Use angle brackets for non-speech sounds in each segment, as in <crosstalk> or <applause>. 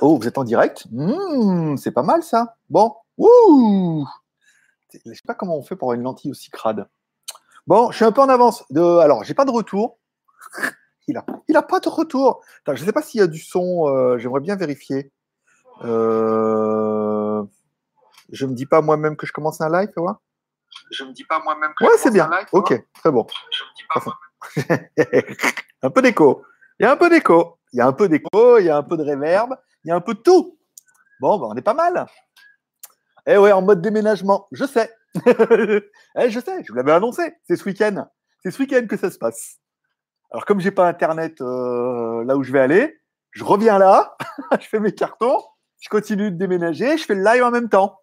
Oh, vous êtes en direct C'est pas mal ça. Bon, ouh Je sais pas comment on fait pour avoir une lentille aussi crade. Bon, je suis un peu en avance. De... Alors, j'ai pas de retour. Il a, il a pas de retour. Attends, je sais pas s'il y a du son. euh, J'aimerais bien vérifier. Je me dis pas moi-même que je commence un live, tu Je me dis pas moi-même que Ouais, je c'est commence bien. un live, Ok, moi. très bon. Je pas un peu d'écho. Il y a un peu d'écho. Il y a un peu d'écho, il y a un peu de réverb, il y a un peu de tout. Bon, ben, on est pas mal. Eh ouais, en mode déménagement, je sais. <laughs> eh, je sais, je vous l'avais annoncé. C'est ce week-end. C'est ce week-end que ça se passe. Alors, comme j'ai pas Internet euh, là où je vais aller, je reviens là, <laughs> je fais mes cartons, je continue de déménager, je fais le live en même temps.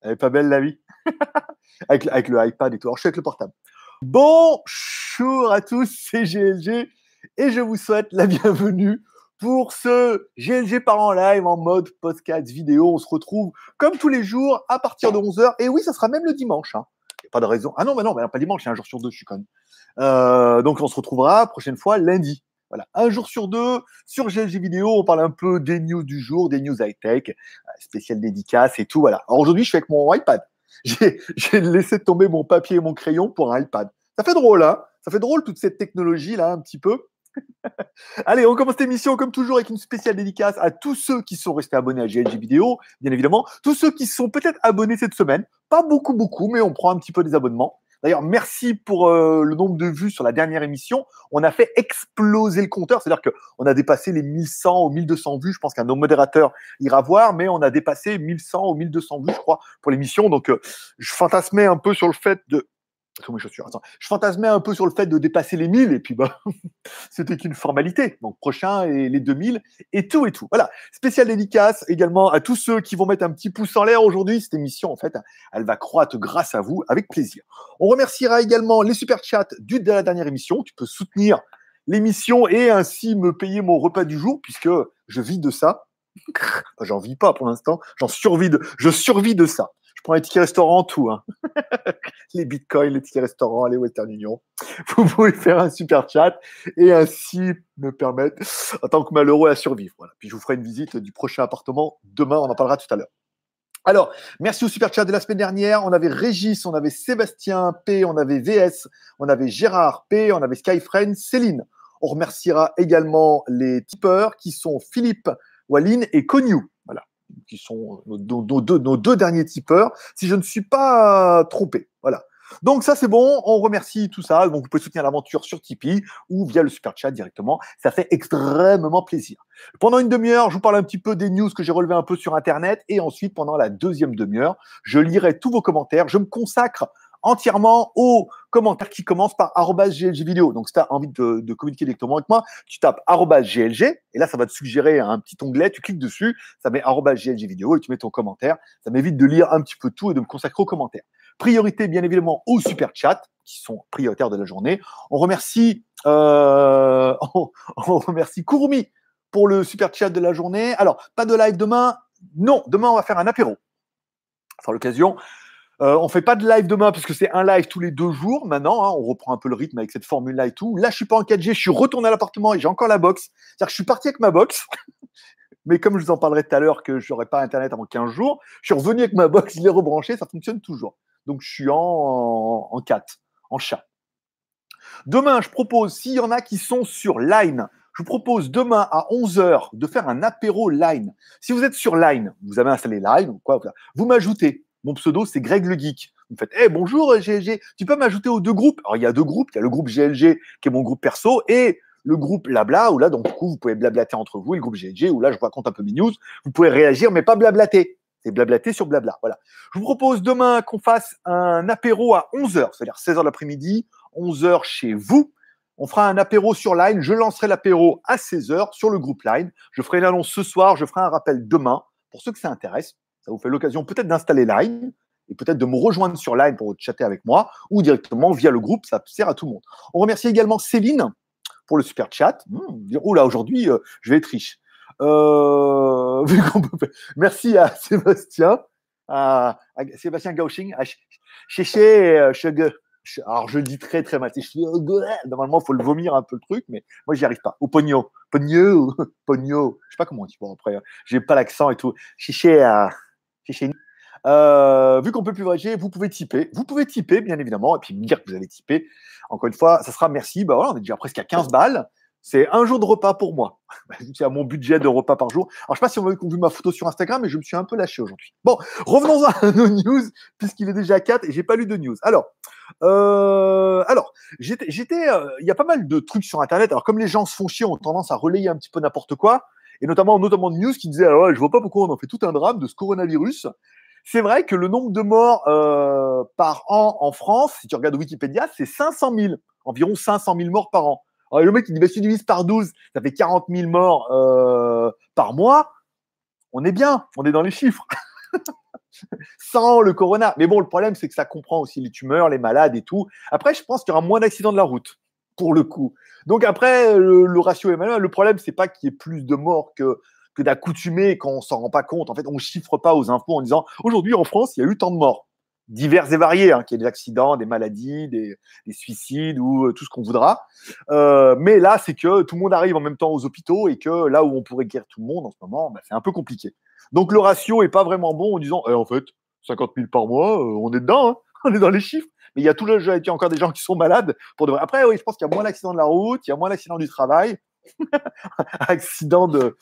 Elle est pas belle la vie. <laughs> avec, avec le iPad et tout. Alors, je suis avec le portable. Bonjour à tous, c'est GLG et je vous souhaite la <laughs> bienvenue pour ce GLG par en live en mode podcast vidéo. On se retrouve comme tous les jours à partir de 11h. Et oui, ça sera même le dimanche. Hein. A pas de raison. Ah non, mais non, non, pas dimanche, c'est un jour sur deux, je suis con. Euh, donc on se retrouvera prochaine fois lundi. Voilà, un jour sur deux sur GLG vidéo, on parle un peu des news du jour, des news high-tech, euh, spécial dédicace et tout. Voilà. Alors aujourd'hui, je suis avec mon iPad. <laughs> J'ai j'ai laissé tomber mon papier et mon crayon pour un iPad. Ça fait drôle, hein Ça fait drôle toute cette technologie là, un petit peu. Allez, on commence cette émission comme toujours avec une spéciale dédicace à tous ceux qui sont restés abonnés à GLG Vidéo, bien évidemment, tous ceux qui sont peut-être abonnés cette semaine, pas beaucoup beaucoup, mais on prend un petit peu des abonnements. D'ailleurs, merci pour euh, le nombre de vues sur la dernière émission. On a fait exploser le compteur, c'est-à-dire que on a dépassé les 1100 ou 1200 vues. Je pense qu'un de nos modérateurs ira voir, mais on a dépassé 1100 ou 1200 vues, je crois, pour l'émission. Donc, euh, je fantasmais un peu sur le fait de Je fantasmais un peu sur le fait de dépasser les 1000 et puis bah, <laughs> c'était qu'une formalité. Donc prochain et les 2000 et tout et tout. Voilà. Spécial dédicace également à tous ceux qui vont mettre un petit pouce en l'air aujourd'hui. Cette émission, en fait, elle va croître grâce à vous avec plaisir. On remerciera également les super chats de la dernière émission. Tu peux soutenir l'émission et ainsi me payer mon repas du jour puisque je vis de ça. <laughs> J'en vis pas pour l'instant. J'en survis de, je survis de ça. Je prends les tickets restaurants, tout. Hein. <laughs> les bitcoins, les tickets restaurants, les Western Union. <laughs> Vous pouvez faire un super chat et ainsi me permettre, en tant que malheureux, à survivre. Voilà. Puis je vous ferai une visite du prochain appartement demain. On en parlera tout à l'heure. Alors, merci au super chat de la semaine dernière. On avait Régis, on avait Sébastien P, on avait VS, on avait Gérard P, on avait Skyfriend, Céline. On remerciera également les tipeurs qui sont Philippe, Walline et Cognou. Voilà qui sont nos, nos- deux, derniers tipeurs, si je ne suis pas trompé. Voilà. Donc ça c'est bon, on remercie tout ça. Vous pouvez soutenir l'aventure sur Tipeee ou via le super chat directement. Ça fait extrêmement plaisir. Pendant une demi-heure, je vous parle un petit peu des news que j'ai relevées un peu sur Internet et ensuite pendant la deuxième demi-heure, je lirai tous vos commentaires. Je me consacre entièrement aux commentaires qui commencent par GLG vidéo. Donc si tu as envie de, communiquer directement avec moi, tu tapes GLG et là ça va te suggérer un petit onglet, tu cliques dessus, ça met GLG vidéo et tu mets ton commentaire. Ça m'évite de lire un petit peu tout et de me consacrer aux commentaires. Priorité bien évidemment aux super chats qui sont prioritaires de la journée. On remercie euh, <laughs> on, remercie Kurumi pour le super chat de la journée. Alors, pas de live demain. Non, demain on va faire un apéro. Sera l'occasion. Euh, on fait pas de live demain parce que c'est un live tous les deux jours maintenant. hein. on reprend un peu le rythme avec cette formule-là et tout. Là, je suis pas en 4G, je suis retourné à l'appartement et j'ai encore la box. C'est-à-dire que je suis parti avec ma box. <laughs> Mais comme je vous en parlerai tout à l'heure que je n'aurai pas Internet avant 15 jours, je suis revenu avec ma box, je l'ai rebranché, ça fonctionne toujours. Donc je suis en, en 4, en chat. Demain, je propose, s'il y en a qui sont sur Line, je vous propose demain à 11h de faire un apéro Line. Si vous êtes sur Line, vous avez installé Line quoi, vous m'ajoutez. Mon pseudo, c'est Greg le Geek. Vous me faites, hey, bonjour GLG, tu peux m'ajouter aux deux groupes? Alors, il y a deux groupes. Il y a le groupe GLG qui est mon groupe perso et le groupe Blabla où là, donc, du coup, vous pouvez blablater entre vous et le groupe GLG où là, je vous raconte un peu mes news. Vous pouvez réagir, mais pas blablater. C'est blablater sur blabla. Voilà. Je vous propose demain qu'on fasse un apéro à 11h, c'est-à-dire 16h l'après-midi, 11h chez vous. On fera un apéro sur Line. Je lancerai l'apéro à 16h sur le groupe Line. Je ferai l'annonce ce soir. Je ferai un rappel demain. Pour ceux que ça intéresse, ça vous fait l'occasion peut-être d'installer Line et peut-être de me rejoindre sur Line pour chatter avec moi ou directement via le groupe. Ça sert à tout le monde. On remercie également Céline pour le super chat. Mmh, oh là, aujourd'hui, euh, je vais être riche. Euh, <laughs> Merci à <laughs> Sébastien, à, Sébastien Gauching, à Ch- Chéché, euh, Chege. Je- alors, je dis très, très mal. Normalement, il faut le vomir un peu le truc, mais moi, j'y arrive pas. Au pogno. Pogno. <laughs> Pogno. Je sais pas comment on dit. Bon, après, euh, j'ai pas l'accent et tout. Chiché à. Euh, vu qu'on peut plus voyager, vous pouvez typer. Vous pouvez typer, bien évidemment, et puis me dire que vous avez typé. Encore une fois, ça sera merci. Bah on est déjà presque à 15 balles. C'est un jour de repas pour moi. <laughs> C'est à mon budget de repas par jour. Alors, je sais pas si on a vu ma photo sur Instagram, mais je me suis un peu lâché aujourd'hui. Bon, revenons à nos news, puisqu'il est déjà 4 et j'ai pas lu de news. Alors, euh, alors, j'étais, j'étais, euh, il y a pas mal de trucs sur Internet. Alors, comme les gens se font chier, ont tendance à relayer un petit peu n'importe quoi, et notamment, notamment de news qui disaient, ah ouais, je vois pas pourquoi on en fait tout un drame de ce coronavirus. C'est vrai que le nombre de morts euh, par an en France, si tu regardes Wikipédia, c'est 500 000, environ 500 000 morts par an. Alors, le mec, il dit, bah, si tu divises par 12, ça fait 40 000 morts euh, par mois. On est bien, on est dans les chiffres. <laughs> Sans le corona. Mais bon, le problème, c'est que ça comprend aussi les tumeurs, les malades et tout. Après, je pense qu'il y aura moins d'accidents de la route, pour le coup. Donc après, le, ratio est malin. Le problème, c'est pas qu'il y ait plus de morts que, que d'accoutumés quand on s'en rend pas compte. En fait, on chiffre pas aux infos en disant aujourd'hui en France, il y a eu tant de morts divers et variés, hein, qu'il y ait des accidents, des maladies, des, des suicides ou euh, tout ce qu'on voudra. Euh, mais là, c'est que tout le monde arrive en même temps aux hôpitaux et que là où on pourrait guérir tout le monde en ce moment, bah, c'est un peu compliqué. Donc le ratio est pas vraiment bon en disant, eh, en fait, 50 000 par mois, euh, on est dedans, hein, <laughs> on est dans les chiffres. Mais il y a tout le a encore des gens qui sont malades. Pour de. Après, oui, je pense qu'il y a moins d'accidents de la route, il y a moins d'accidents du travail, <laughs> accidents de,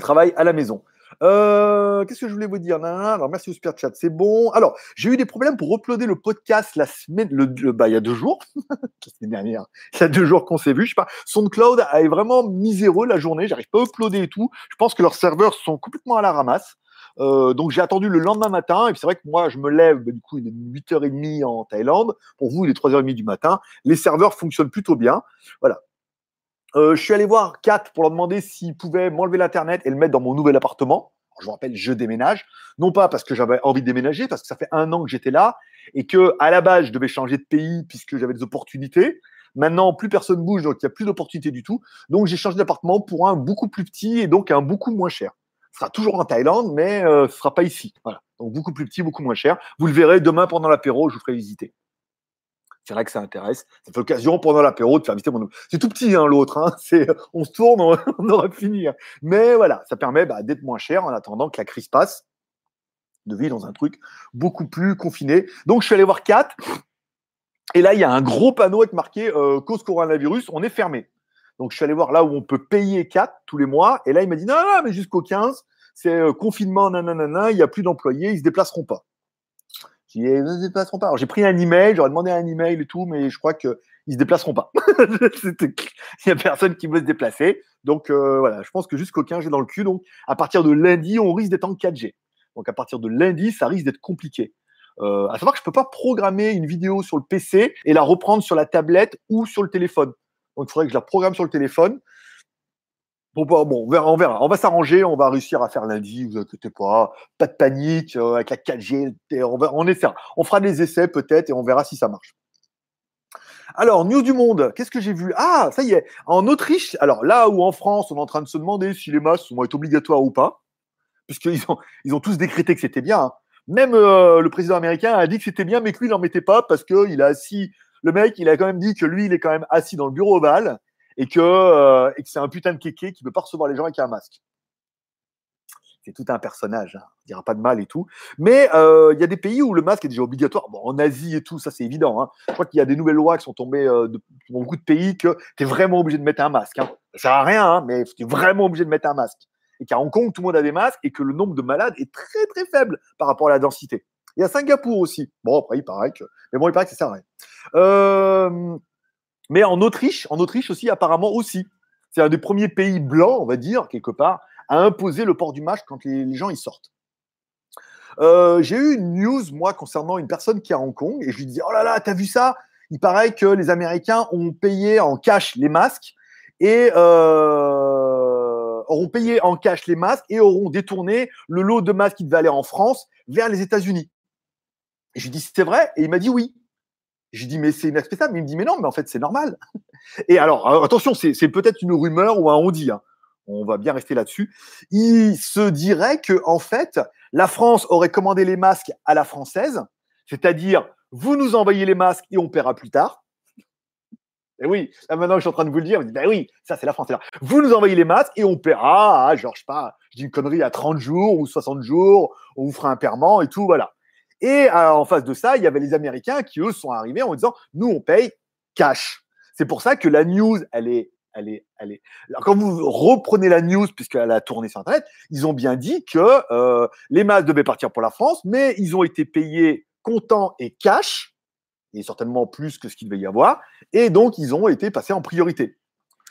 travail à la maison. Euh, Qu'est-ce que je voulais vous dire? Alors, merci au super chat, c'est bon. Alors, j'ai eu des problèmes pour uploader le podcast la semaine, le, le- bah, il y a deux jours, <laughs> la semaine dernière, il y a deux jours qu'on s'est vu. Je sais pas, SoundCloud est vraiment miséreux la journée. J'arrive pas à uploader et tout. Je pense que leurs serveurs sont complètement à la ramasse. Euh, donc j'ai attendu le lendemain matin et c'est vrai que moi je me lève bah, du coup il est 8h30 en Thaïlande pour vous il est 3h30 du matin les serveurs fonctionnent plutôt bien voilà euh, je suis allé voir Kat pour leur demander s'ils pouvaient m'enlever l'internet et le mettre dans mon nouvel appartement. Je vous rappelle, je déménage, non pas parce que j'avais envie de déménager, parce que ça fait un an que j'étais là et que à la base je devais changer de pays puisque j'avais des opportunités. Maintenant, plus personne bouge, donc il n'y a plus d'opportunités du tout. Donc j'ai changé d'appartement pour un beaucoup plus petit et donc un beaucoup moins cher. Sera toujours en Thaïlande, mais euh, ce sera pas ici. Voilà. Donc beaucoup plus petit, beaucoup moins cher. Vous le verrez demain pendant l'apéro, je vous ferai visiter. C'est vrai que ça intéresse. Fait l'occasion pendant l'apéro de faire visiter mon. C'est tout petit, hein, l'autre. Hein. <laughs> C'est, on se tourne, on, <laughs> on aura fini. Mais voilà, ça permet bah, d'être moins cher en attendant que la crise passe, de vivre dans un truc beaucoup plus confiné. Donc, je suis allé voir Kat. Et là, il y a un gros panneau avec marqué euh, cause coronavirus, on est fermé. Donc, je suis allé voir là où on peut payer Kat tous les mois. Et là, il m'a dit non, non, mais jusqu'au 15, c'est euh, confinement, nanana, il n'y a plus d'employés, ils se déplaceront pas. J'ai dit, ils se déplaceront pas. Alors, j'ai pris un email, j'aurais demandé un email et tout, mais je crois qu'ils se déplaceront pas. <laughs> Il n'y a personne qui veut se déplacer. Donc, euh, voilà, je pense que jusqu'au 15, j'ai dans le cul. Donc, à partir de lundi, on risque d'être en 4G. Donc, à partir de lundi, ça risque d'être compliqué. Euh, à savoir que je peux pas programmer une vidéo sur le PC et la reprendre sur la tablette ou sur le téléphone. Donc, il faudrait que je la programme sur le téléphone. Bon, bah, bon, on verra, on va s'arranger, on va réussir à faire lundi, vous inquiétez pas. Pas de panique, euh, avec la 4G, et on, va, on. On fera des essais peut-être et on verra si ça marche. Alors, News du Monde, qu'est-ce que j'ai vu? Ah, ça y est, en Autriche, alors là où en France, on est en train de se demander si les masques vont être obligatoires ou pas, puisqu'ils ont, ils ont tous décrété que c'était bien. hein. Même euh, le président américain a dit que c'était bien, mais que lui, il n'en mettait pas parce qu'il a assis. Le mec, il a quand même dit que lui, il est quand même assis dans le bureau ovale et que, euh, et que c'est un putain de kéké qui ne peut pas recevoir les gens avec un masque. C'est tout un personnage, hein. on dira pas de mal et tout. Mais euh, il y a des pays où le masque est déjà obligatoire. En Asie et tout, ça c'est évident. hein. Je crois qu'il y a des nouvelles lois qui sont tombées euh, dans beaucoup de pays que tu es vraiment obligé de mettre un masque. Hein. Ça sert à rien, hein, mais tu es vraiment obligé de mettre un masque. Et qu'à Hong Kong, tout le monde a des masques et que le nombre de malades est très très faible par rapport à la densité. Il y a Singapour aussi. Bon, après, il paraît que. Mais bon, il paraît que ça sert. Euh, mais en Autriche, en Autriche aussi, apparemment aussi. C'est un des premiers pays blancs, on va dire, quelque part, à imposer le port du masque quand les, les gens y sortent. Euh, J'ai eu une news, moi, concernant une personne qui est à Hong Kong, et je lui disais, oh là là, t'as vu ça? Il paraît que les Américains ont payé en cash les masques et euh, auront payé en cash les masques et auront détourné le lot de masques qui devait aller en France vers les États-Unis. Je lui dis, c'est vrai? Et il m'a dit oui. Je lui dis, mais c'est inacceptable. Il me dit, mais non, mais en fait, c'est normal. <laughs> Et alors, attention, c'est peut-être une rumeur ou un on-dit. hein. On va bien rester là-dessus. Il se dirait que, en fait, la France aurait commandé les masques à la française, c'est-à-dire vous nous envoyez les masques et on paiera plus tard. Et oui, là maintenant je suis en train de vous le dire, vous dites, ben oui, ça c'est la France. Là. Vous nous envoyez les masques et on paiera, à, genre, je sais pas, je dis une connerie, à 30 jours ou 60 jours, on vous fera un paiement et tout, voilà. Et euh, en face de ça, il y avait les Américains qui, eux, sont arrivés en disant, nous, on paye cash. C'est pour ça que la news, elle est, elle est. Alors, quand vous reprenez la news, puisqu'elle a tourné sur Internet, ils ont bien dit que euh, les masques devaient partir pour la France, mais ils ont été payés comptant et cash, et certainement plus que ce qu'il devait y avoir, et donc ils ont été passés en priorité.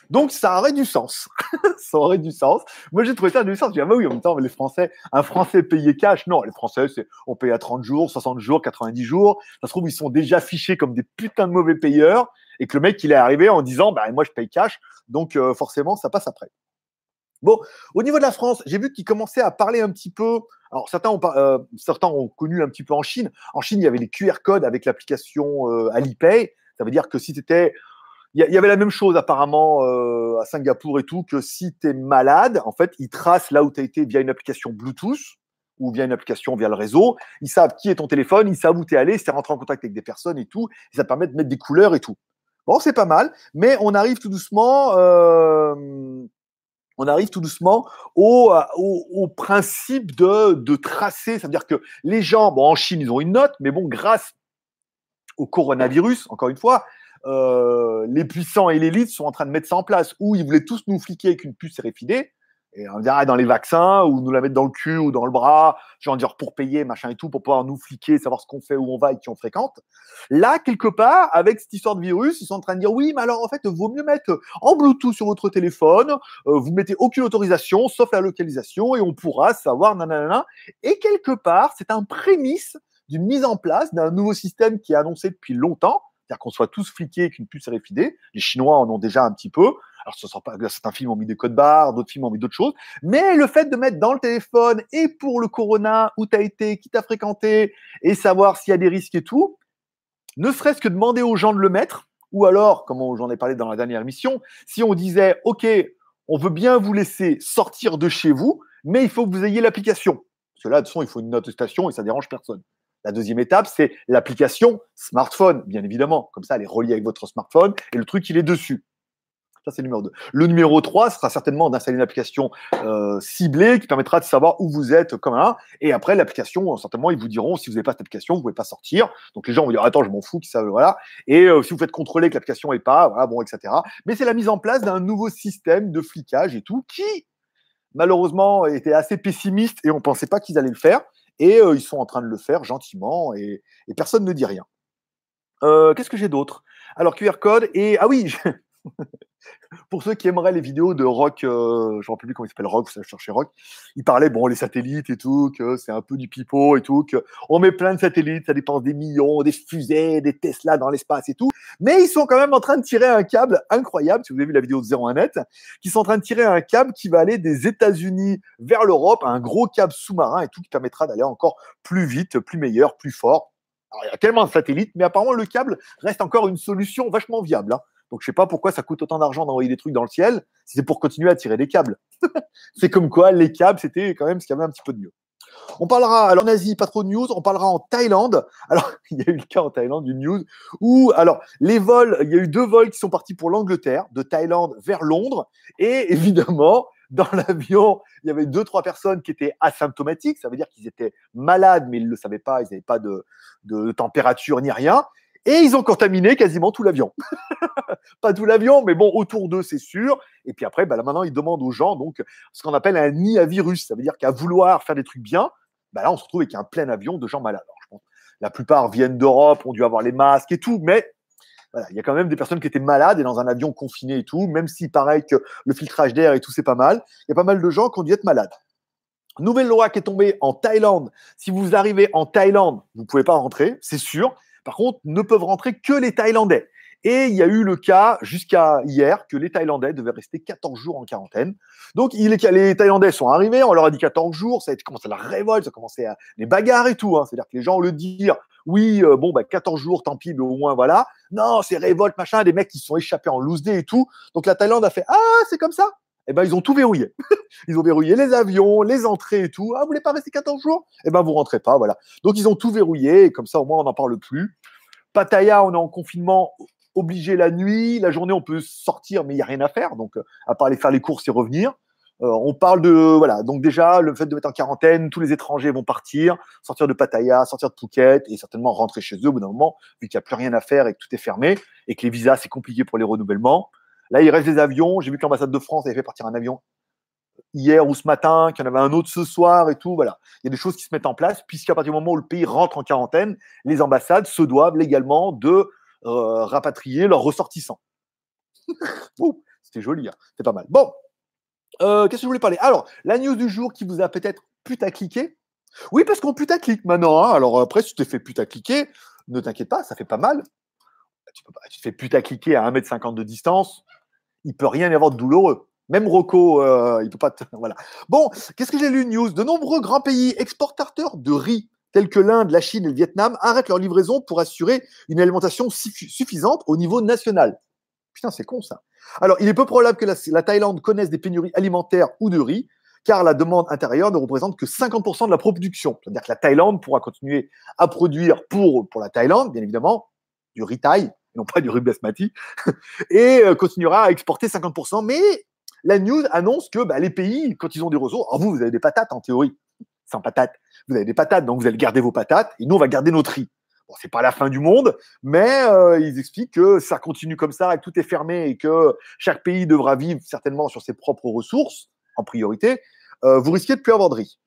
Donc ça aurait du sens. <laughs> ça aurait du sens. Moi j'ai trouvé ça du sens. Je dis, ah bah oui, en même temps, les Français, un Français payé cash, non, les Français, on paye à 30 jours, 60 jours, 90 jours. Ça se trouve, ils sont déjà fichés comme des putains de mauvais payeurs, et que le mec, il est arrivé en disant, bah moi je paye cash, donc euh, forcément, ça passe après. Bon, au niveau de la France, j'ai vu qu'il commençait à parler un petit peu. Alors certains ont, euh, connu un petit peu en Chine. En Chine, il y avait les QR codes avec l'application euh, Alipay. Ça veut dire que si tu étais il y, avait la même chose apparemment euh, à Singapour et tout, que si tu es malade, en fait, ils tracent là où tu as été via une application Bluetooth ou via une application via le réseau. Ils savent qui est ton téléphone, ils savent où tu es allé, si tu rentré en contact avec des personnes et tout. Et ça permet de mettre des couleurs et tout. Bon, c'est pas mal, mais on arrive tout doucement. Euh, on arrive tout doucement au, au, principe de, de tracer. Ça veut dire que les gens, bon, en Chine, ils ont une note, mais bon, grâce au coronavirus, encore une fois, euh, les puissants et l'élite sont en train de mettre ça en place. Ou ils voulaient tous nous fliquer avec une puce RFID, et on dirait dans les vaccins, ou nous la mettre dans le cul ou dans le bras, genre dire pour payer, machin et tout, pour pouvoir nous fliquer, savoir ce qu'on fait, où on va et qui on fréquente. Là, quelque part, avec cette histoire de virus, ils sont en train de dire oui, mais alors en fait, vaut mieux mettre en Bluetooth sur votre téléphone, euh, vous mettez aucune autorisation, sauf la localisation, et on pourra savoir nanana. Et quelque part, c'est un prémisse d'une mise en place d'un nouveau système qui est annoncé depuis longtemps, c'est-à-dire qu'on soit tous fliqués avec une puce RFID. Les Chinois en ont déjà un petit peu. Alors, ce pas, certains films ont mis des codes barres, d'autres films ont mis d'autres choses. Mais le fait de mettre dans le téléphone et pour le corona, où tu as été, qui t'a fréquenté, et savoir s'il y a des risques et tout, ne serait-ce que demander aux gens de le mettre, ou alors, comme j'en ai parlé dans la dernière émission, si on disait, OK, on veut bien vous laisser sortir de chez vous, mais il faut que vous ayez l'application. Parce que là, de toute façon, il faut une notation et ça dérange personne. La deuxième étape, c'est l'application smartphone, bien évidemment. Comme ça, elle est reliée avec votre smartphone et le truc, il est dessus. Ça, c'est le numéro 2. Le numéro 3 sera certainement d'installer une application euh, ciblée qui permettra de savoir où vous êtes comme un. Et après, l'application, certainement, ils vous diront si vous n'avez pas cette application, vous ne pouvez pas sortir. Donc, les gens vont dire Attends, je m'en fous, ça, voilà. Et euh, si vous faites contrôler que l'application n'est pas, voilà, bon, etc. Mais c'est la mise en place d'un nouveau système de flicage et tout qui, malheureusement, était assez pessimiste et on ne pensait pas qu'ils allaient le faire. Et ils sont en train de le faire gentiment et, personne ne dit rien. Qu'est-ce que j'ai d'autre? Alors, QR code et. Ah oui Pour ceux qui aimeraient les vidéos de Rock, euh, je ne plus comment il s'appelle Rock, ça chercher Rock, il parlait, bon, les satellites et tout, que c'est un peu du pipeau et tout, qu'on met plein de satellites, ça dépense des millions, des fusées, des Tesla dans l'espace et tout. Mais ils sont quand même en train de tirer un câble incroyable, si vous avez vu la vidéo de 01net, qui sont en train de tirer un câble qui va aller des États-Unis vers l'Europe, un gros câble sous-marin et tout, qui permettra d'aller encore plus vite, plus meilleur, plus fort. Alors, il y a tellement de satellites, mais apparemment, le câble reste encore une solution vachement viable. Hein. Donc, je sais pas pourquoi ça coûte autant d'argent d'envoyer des trucs dans le ciel, si c'est pour continuer à tirer des câbles. <laughs> c'est comme quoi, les câbles, c'était quand même ce qu'il y avait un petit peu de mieux. On parlera, alors en Asie, pas trop de news, on parlera en Thaïlande. Alors, <laughs> il y a eu le cas en Thaïlande d'une news où, alors, les vols, il y a eu deux vols qui sont partis pour l'Angleterre, de Thaïlande vers Londres. Et évidemment, dans <laughs> l'avion, il y avait deux, trois personnes qui étaient asymptomatiques. Ça veut dire qu'ils étaient malades, mais ils ne le savaient pas, ils n'avaient pas de, de température ni rien. Et ils ont contaminé quasiment tout l'avion. <laughs> pas tout l'avion, mais bon, autour d'eux, c'est sûr. Et puis après, bah, là, maintenant, ils demandent aux gens donc ce qu'on appelle un nid à virus. Ça veut dire qu'à vouloir faire des trucs bien, bah, là, on se retrouve avec un plein avion de gens malades. je pense, la plupart viennent d'Europe, ont dû avoir les masques et tout, mais voilà, il y a quand même des personnes qui étaient malades et dans un avion confiné et tout, même si paraît que le filtrage d'air et tout, c'est pas mal. Il y a pas mal de gens qui ont dû être malades. Nouvelle loi qui est tombée en Thaïlande. Si vous arrivez en Thaïlande, vous ne pouvez pas rentrer, c'est sûr. Par contre, ne peuvent rentrer que les Thaïlandais. Et il y a eu le cas jusqu'à hier que les Thaïlandais devaient rester 14 jours en quarantaine. Donc les Thaïlandais sont arrivés, on leur a dit 14 jours, ça a commencé la révolte, ça a commencé à, les bagarres et tout. Hein. C'est-à-dire que les gens, de dire oui, euh, bon, bah, 14 jours, tant pis, mais au moins voilà. Non, c'est révolte, machin, des mecs qui sont échappés en loose day et tout. Donc la Thaïlande a fait ah, c'est comme ça eh ben, ils ont tout verrouillé. <laughs> ils ont verrouillé les avions, les entrées et tout. Ah, vous voulez pas rester 14 jours? Eh ben, vous rentrez pas, voilà. Donc, ils ont tout verrouillé, et comme ça, au moins, on n'en parle plus. Pattaya, on est en confinement obligé la nuit. La journée, on peut sortir, mais il n'y a rien à faire. Donc, à part aller faire les courses et revenir. Euh, on parle de voilà donc déjà le fait de mettre en quarantaine, tous les étrangers vont partir, sortir de Pattaya, sortir de Phuket et certainement rentrer chez eux au bout d'un moment vu qu'il n'y a plus rien à faire et que tout est fermé et que les visas c'est compliqué pour les renouvellements. Là il reste des avions. J'ai vu que l'ambassade de France avait fait partir un avion hier ou ce matin, qu'il y en avait un autre ce soir et tout. Voilà, il y a des choses qui se mettent en place puisqu'à partir du moment où le pays rentre en quarantaine, les ambassades se doivent légalement de euh, rapatrier leurs ressortissants. <laughs> C'était joli, hein. c'est pas mal. Bon, euh, qu'est-ce que je voulais parler? Alors, la news du jour qui vous a peut-être putacliqué. Oui, parce qu'on putaclique maintenant. Hein. Alors après, si tu t'es fait putacliquer, ne t'inquiète pas, ça fait pas mal. Tu, peux pas, tu te fais putacliquer à 1m50 de distance, il peut rien y avoir de douloureux. Même Rocco, euh, il peut pas. <laughs> Voilà. Bon, qu'est-ce que j'ai lu news? De nombreux grands pays exportateurs de riz, tels que l'Inde, la Chine et le Vietnam, arrêtent leur livraison pour assurer une alimentation suffisante au niveau national. Putain, c'est con ça. Alors, il est peu probable que la, Thaïlande connaisse des pénuries alimentaires ou de riz, car la demande intérieure ne représente que 50% de la production. C'est-à-dire que la Thaïlande pourra continuer à produire pour, pour la Thaïlande, bien évidemment, du riz thaï, non pas du riz basmati, <laughs> et euh, continuera à exporter 50%. Mais la news annonce que bah, les pays, quand ils ont des ressources, alors vous, vous avez des patates en théorie, sans patates, vous avez des patates, donc vous allez garder vos patates, et nous, on va garder notre riz. Bon, c'est pas la fin du monde, mais euh, ils expliquent que ça continue comme ça et que tout est fermé et que chaque pays devra vivre certainement sur ses propres ressources en priorité. Euh, vous risquez de plus avoir de riz.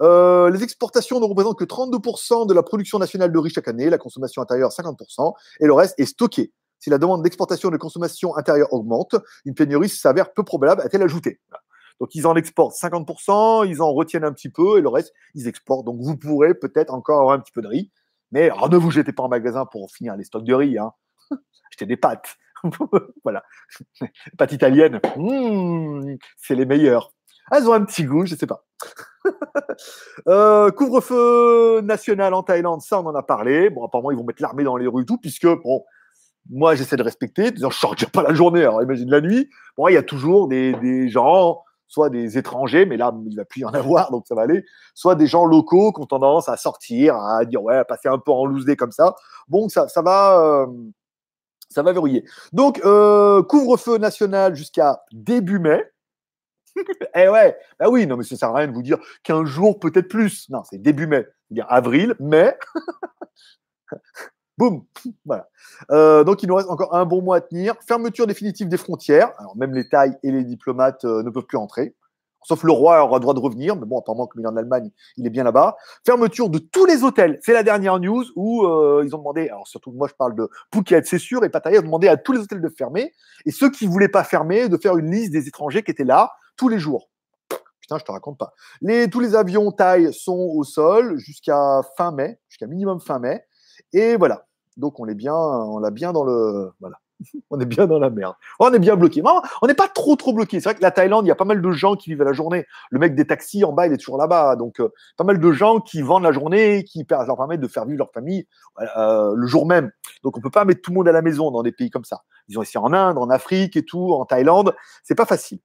Euh, les exportations ne représentent que 32% de la production nationale de riz chaque année, la consommation intérieure 50%, et le reste est stocké. Si la demande d'exportation et de consommation intérieure augmente, une pénurie s'avère peu probable, a-t-elle ajouté. Donc ils en exportent 50%, ils en retiennent un petit peu, et le reste, ils exportent. Donc vous pourrez peut-être encore avoir un petit peu de riz. Mais oh, ne vous jetez pas en magasin pour finir les stocks de riz. Hein. <laughs> Achetez des pâtes. <laughs> voilà. <laughs> pâtes italiennes, mmh, c'est les meilleures. Elles ont un petit goût, je ne sais pas. <laughs> Euh, couvre-feu national en Thaïlande, ça on en a parlé. Bon, apparemment ils vont mettre l'armée dans les rues et tout, puisque bon, moi j'essaie de respecter. Je ne sortir pas la journée, alors imagine la nuit. Bon, il y a toujours des, des gens soit des étrangers, mais là, il va plus y en avoir, donc ça va aller, soit des gens locaux qui ont tendance à sortir, à dire, ouais, à passer un peu en loose day comme ça. Bon, ça, ça va. Euh, ça va verrouiller. Donc, euh, couvre-feu national jusqu'à début mai. <laughs> eh ouais, bah oui, non, mais ça sert à rien de vous dire 15 jours, peut-être plus. Non, c'est début mai. C'est-à-dire avril, mai. <laughs> Boum Voilà. Euh, donc, il nous reste encore un bon mois à tenir. Fermeture définitive des frontières. Alors, même les tailles et les diplomates euh, ne peuvent plus entrer. Sauf le roi aura droit de revenir, mais bon, apparemment, comme il est en Allemagne, il est bien là-bas. Fermeture de tous les hôtels. C'est la dernière news où euh, ils ont demandé, alors surtout moi je parle de Phuket, c'est sûr, et Pattaya ont demandé à tous les hôtels de fermer, et ceux qui ne voulaient pas fermer, de faire une liste des étrangers qui étaient là les jours. Putain, je te raconte pas. Les, tous les avions taille sont au sol jusqu'à fin mai, jusqu'à minimum fin mai. Et voilà. Donc on est bien, on l'a bien dans le, voilà. <laughs> On est bien dans la merde. On est bien bloqué. on n'est pas trop trop bloqué. C'est vrai que la Thaïlande, il y a pas mal de gens qui vivent à la journée. Le mec des taxis en bas, il est toujours là-bas. Donc euh, pas mal de gens qui vendent la journée, qui leur permettent de faire vivre leur famille euh, le jour même. Donc on peut pas mettre tout le monde à la maison dans des pays comme ça. Ils ont ici en Inde, en Afrique et tout, en Thaïlande. C'est pas facile.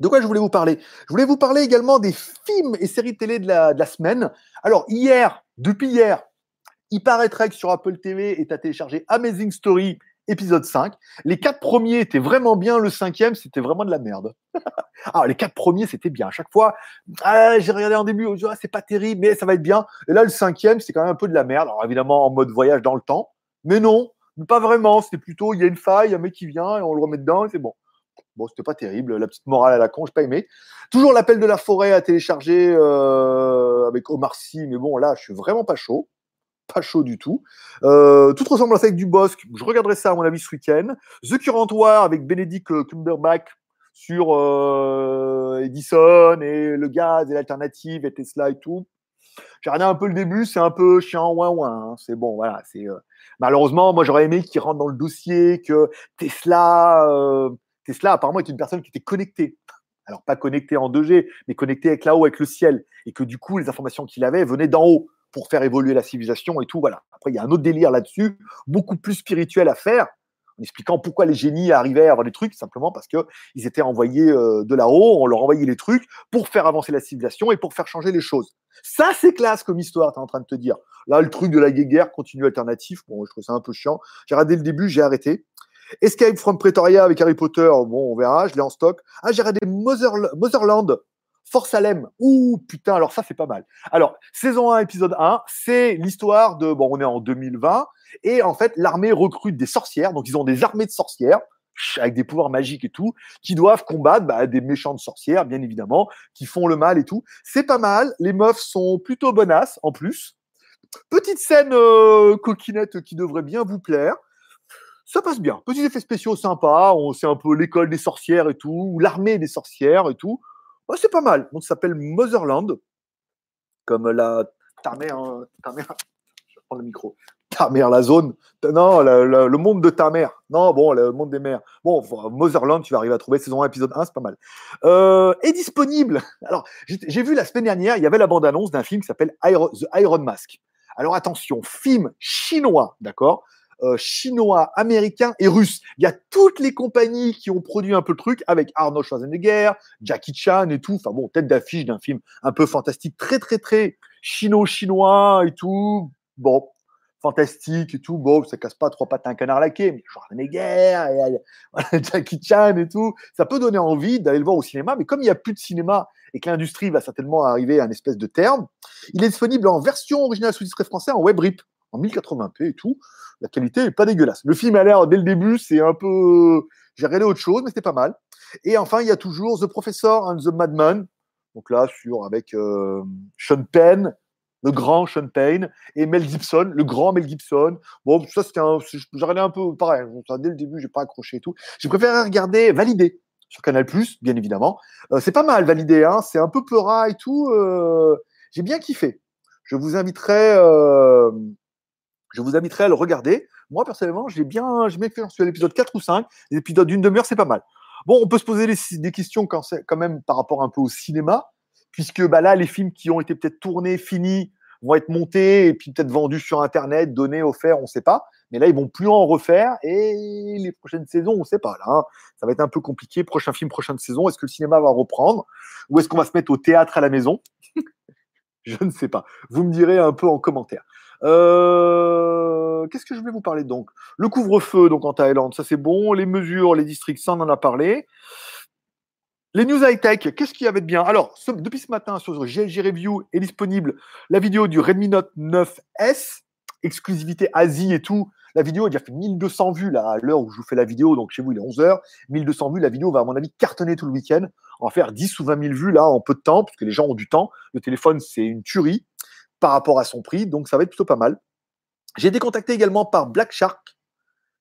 De quoi je voulais vous parler? Je voulais vous parler également des films et séries télé de la, de la semaine. Alors hier, depuis hier, il paraîtrait que sur Apple TV est à télécharger Amazing Story épisode 5. Les quatre premiers étaient vraiment bien, le cinquième, c'était vraiment de la merde. <laughs> ah, les quatre premiers, c'était bien. À chaque fois, ah, j'ai regardé en début, oh, c'est pas terrible, mais ça va être bien. Et là, le cinquième, c'est quand même un peu de la merde. Alors évidemment, en mode voyage dans le temps. Mais non, pas vraiment. C'était plutôt, il y a une faille, un mec qui vient et on le remet dedans et c'est bon. Bon, c'était pas terrible. La petite morale à la con, j'ai pas aimé. Toujours l'appel de la forêt à télécharger euh, avec Omar Sy, mais bon, là, je suis vraiment pas chaud pas chaud du tout. Euh, toute ressemblance avec du Bosque, je regarderai ça à mon avis ce week-end. The Current War avec Benedict Cumberbatch sur euh, Edison et le gaz et l'alternative et Tesla et tout. J'ai regardé un peu le début, c'est un peu chiant, ouin ouin. Hein. C'est bon, voilà. C'est euh, malheureusement, moi j'aurais aimé qu'il rentre dans le dossier que Tesla, Tesla apparemment est une personne qui était connectée. Alors pas connectée en 2G, mais connectée avec là-haut, avec le ciel, et que du coup les informations qu'il avait venaient d'en haut pour faire évoluer la civilisation et tout. Voilà. Après, il y a un autre délire là-dessus, beaucoup plus spirituel à faire. en expliquant pourquoi les génies arrivaient à avoir des trucs, simplement parce qu'ils étaient envoyés euh, de là-haut, on leur envoyait les trucs pour faire avancer la civilisation et pour faire changer les choses. Ça, c'est classe comme histoire, tu es en train de te dire. Là, le truc de la guerre continue alternatif, bon, je trouve ça un peu chiant. J'ai regardé le début, j'ai arrêté. Escape from Pretoria avec Harry Potter, bon, on verra, je l'ai en stock. Ah, j'ai regardé Motherland, Force Salem. Ouh, putain, alors ça, c'est pas mal. Alors, saison 1, épisode 1, c'est l'histoire de, bon, on est en 2020, et en fait, l'armée recrute des sorcières, donc ils ont des armées de sorcières, avec des pouvoirs magiques et tout, qui doivent combattre bah, des méchantes sorcières, bien évidemment, qui font le mal et tout. C'est pas mal, les meufs sont plutôt bonasses, en plus. Petite scène euh, coquinette qui devrait bien vous plaire ça passe bien. Petits effets spéciaux sympas, on c'est un peu l'école des sorcières et tout, ou l'armée des sorcières et tout. c'est pas mal. Donc ça s'appelle Motherland, comme la ta mère, hein, ta mère. <laughs> Je prends le micro. Ta mère, la zone. Non, le monde de ta mère. Non, bon, le monde des mères. Bon, Motherland, tu vas arriver à trouver saison 1, épisode 1, c'est pas mal. Euh, est disponible. <laughs> Alors, j'ai vu la semaine dernière, il y avait la bande-annonce d'un film qui s'appelle The Iron Mask. Alors attention, film chinois, d'accord? Euh, chinois, américains et russes. Il y a toutes les compagnies qui ont produit un peu le truc avec Arnold Schwarzenegger, Jackie Chan et tout. Enfin bon, tête d'affiche d'un film un peu fantastique, très très très chino-chinois et tout. Bon, fantastique et tout. Bon, ça casse pas trois pattes à un canard laqué, mais Schwarzenegger, et, <laughs> Jackie Chan et tout. Ça peut donner envie d'aller le voir au cinéma, mais comme il n'y a plus de cinéma et que l'industrie va certainement arriver à un espèce de terme, il est disponible en version originale sous-titrée français en web rip en 1080p et tout. La qualité est pas dégueulasse. Le film a l'air, dès le début, c'est un peu. J'ai regardé autre chose, mais c'était pas mal. Et enfin, il y a toujours The Professor and the Madman. Donc là, sur avec euh, Sean Penn, le grand Sean Penn, et Mel Gibson, le grand Mel Gibson. Bon, ça, c'était un. J'ai regardé un peu pareil. Dès le début, j'ai pas accroché et tout. J'ai préféré regarder Validé sur Canal, bien évidemment. Euh, c'est pas mal, Validé. Hein. C'est un peu peura et tout. Euh, j'ai bien kiffé. Je vous inviterai je vous inviterai à le regarder. Moi, personnellement, j'ai bien, j'ai bien fait sur l'épisode 4 ou 5. Les épisodes d'une demi-heure, c'est pas mal. Bon, on peut se poser des questions quand, quand même par rapport un peu au cinéma, puisque bah, là, les films qui ont été peut-être tournés, finis, vont être montés et puis peut-être vendus sur Internet, donnés, offerts, on ne sait pas. Mais là, ils vont plus en refaire et les prochaines saisons, on ne sait pas. Là, hein. ça va être un peu compliqué. Prochain film, prochaine saison, est-ce que le cinéma va reprendre ou est-ce qu'on va se mettre au théâtre à la maison? <laughs> Je ne sais pas. Vous me direz un peu en commentaire. Euh, qu'est-ce que je vais vous parler donc? Le couvre-feu donc en Thaïlande, ça c'est bon. Les mesures, les districts, ça on en a parlé. Les news high-tech, qu'est-ce qu'il y avait de bien? Alors, depuis ce matin, sur GLG Review est disponible la vidéo du Redmi Note 9S, exclusivité Asie et tout. La vidéo a déjà fait 1200 vues là, à l'heure où je vous fais la vidéo, donc chez vous il est 11h. 1200 vues, la vidéo va à mon avis cartonner tout le week-end. En faire 10 ou 20 000 vues là en peu de temps, puisque les gens ont du temps. Le téléphone, c'est une tuerie par rapport à son prix, donc ça va être plutôt pas mal. J'ai été contacté également par Black Shark,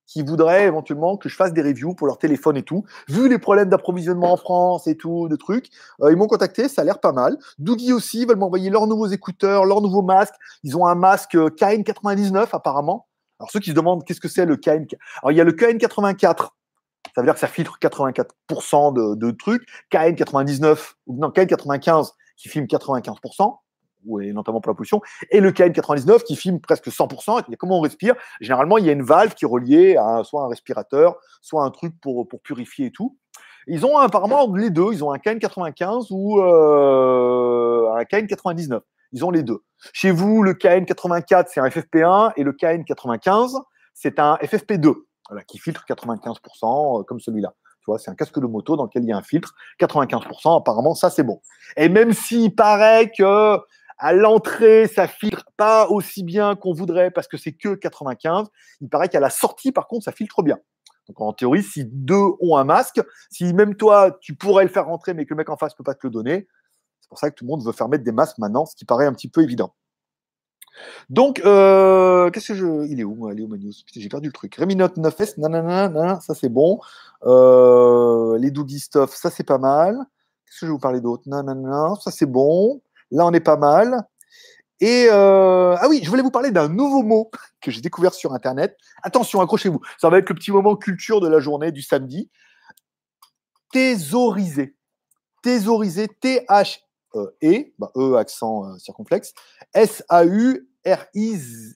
qui voudrait éventuellement que je fasse des reviews pour leur téléphone et tout. Vu les problèmes d'approvisionnement en France et tout, de trucs, euh, ils m'ont contacté, ça a l'air pas mal. Doogie aussi, veulent m'envoyer leurs nouveaux écouteurs, leurs nouveaux masques. Ils ont un masque euh, KN99 apparemment. Alors ceux qui se demandent qu'est-ce que c'est le KN... Alors il y a le KN84, ça veut dire que ça filtre 84% de, de trucs. KN99, non, KN95 qui filme 95% et notamment pour la pollution, et le KN99 qui filme presque 100%. Et comment on respire? Généralement, il y a une valve qui est reliée à soit un respirateur, soit un truc pour, pour purifier et tout. Ils ont apparemment les deux. Ils ont un KN95 ou euh, un KN99. Ils ont les deux. Chez vous, le KN84, c'est un FFP1 et le KN95, c'est un FFP2 qui filtre 95% euh, comme celui-là. C'est un casque de moto dans lequel il y a un filtre, 95%. Apparemment, ça, c'est bon. Et même s'il paraît que à l'entrée, ça filtre pas aussi bien qu'on voudrait parce que c'est que 95. Il paraît qu'à la sortie, par contre, ça filtre bien. Donc en théorie, si deux ont un masque, si même toi, tu pourrais le faire rentrer, mais que le mec en face ne peut pas te le donner, c'est pour ça que tout le monde veut faire mettre des masques maintenant, ce qui paraît un petit peu évident. Donc, euh, qu'est-ce que je. Il est où, Il est où J'ai perdu le truc. Note 9S, nanana, ça c'est bon. Euh, les Doogie Stuff, ça c'est pas mal. Qu'est-ce que je vais vous parler d'autre? Nanana, ça c'est bon. Là, on est pas mal. Et euh, ah oui, je voulais vous parler d'un nouveau mot <laughs> que j'ai découvert sur Internet. Attention, accrochez-vous. Ça va être le petit moment culture de la journée du samedi. Thésauriser. Thésauriser. T-H-E, E, bah, e accent euh, circonflexe. S-A-U-R-I.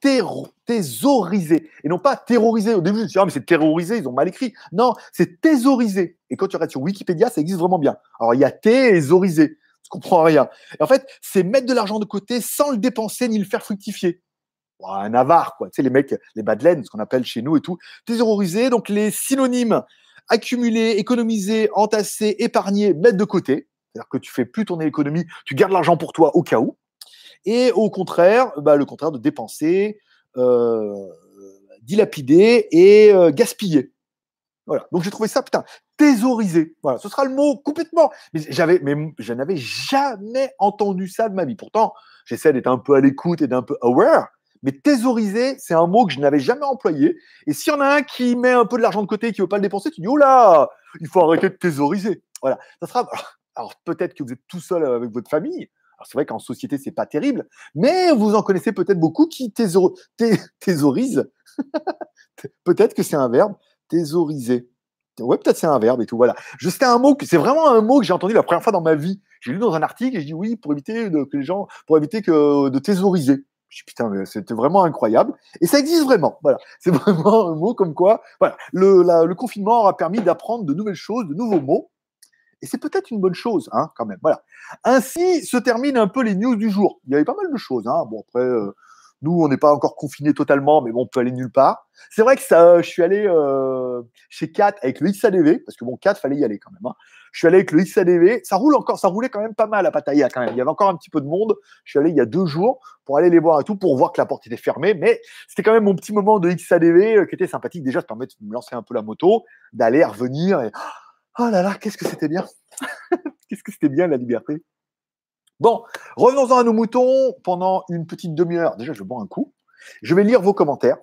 Thésauriser. Et non pas terroriser. Au début, je me suis dit, ah, mais c'est terroriser, ils ont mal écrit. Non, c'est thésauriser. Et quand tu regardes sur Wikipédia, ça existe vraiment bien. Alors, il y a thésauriser. Je comprends rien. Et en fait, c'est mettre de l'argent de côté sans le dépenser ni le faire fructifier. Un avare, quoi. Tu sais, les mecs, les badlaines, ce qu'on appelle chez nous et tout. Thésauriser, donc les synonymes accumuler, économiser, entasser, épargner, mettre de côté. C'est-à-dire que tu fais plus tourner l'économie, tu gardes l'argent pour toi au cas où. Et au contraire, bah, le contraire de dépenser, euh, dilapider et euh, gaspiller. Voilà. Donc j'ai trouvé ça, putain, thésauriser. Voilà, ce sera le mot complètement. Mais j'avais, mais je n'avais jamais entendu ça de ma vie. Pourtant, j'essaie d'être un peu à l'écoute et d'un peu aware. Mais thésauriser, c'est un mot que je n'avais jamais employé. Et s'il y en a un qui met un peu de l'argent de côté et qui veut pas le dépenser, tu dis, oh là, il faut arrêter de thésauriser. Voilà. Ça sera, alors peut-être que vous êtes tout seul avec votre famille. Alors c'est vrai qu'en société, c'est pas terrible, mais vous en connaissez peut-être beaucoup qui <laughs> thésaurisent. <laughs> peut-être que c'est un verbe, thésauriser. Ouais, peut-être c'est un verbe et tout. Voilà. C'était un mot c'est vraiment un mot que j'ai entendu la première fois dans ma vie. J'ai lu dans un article et je dis oui pour éviter que les gens, pour éviter que de thésauriser. Je dis putain, c'était vraiment incroyable. Et ça existe vraiment. Voilà. <laughs> C'est vraiment un mot comme quoi, voilà. Le, le confinement aura permis d'apprendre de nouvelles choses, de nouveaux mots. Et c'est peut-être une bonne chose, hein, quand même. Voilà. Ainsi se terminent un peu les news du jour. Il y avait pas mal de choses. Hein. Bon, après, euh, nous, on n'est pas encore confinés totalement, mais bon, on peut aller nulle part. C'est vrai que ça, je suis allé euh, chez Cat avec le XADV, parce que bon, Cat, fallait y aller quand même. Hein. Je suis allé avec le XADV. Ça roule encore, ça roulait quand même pas mal à Pattaya quand même. Il y avait encore un petit peu de monde. Je suis allé il y a deux jours pour aller les voir et tout, pour voir que la porte était fermée. Mais c'était quand même mon petit moment de XADV euh, qui était sympathique. Déjà, ça permet de me lancer un peu la moto, d'aller, revenir et Oh là là, qu'est-ce que c'était bien <laughs> Qu'est-ce que c'était bien la liberté Bon, revenons-en à nos moutons pendant une petite demi-heure. Déjà, je bois un coup. Je vais lire vos commentaires.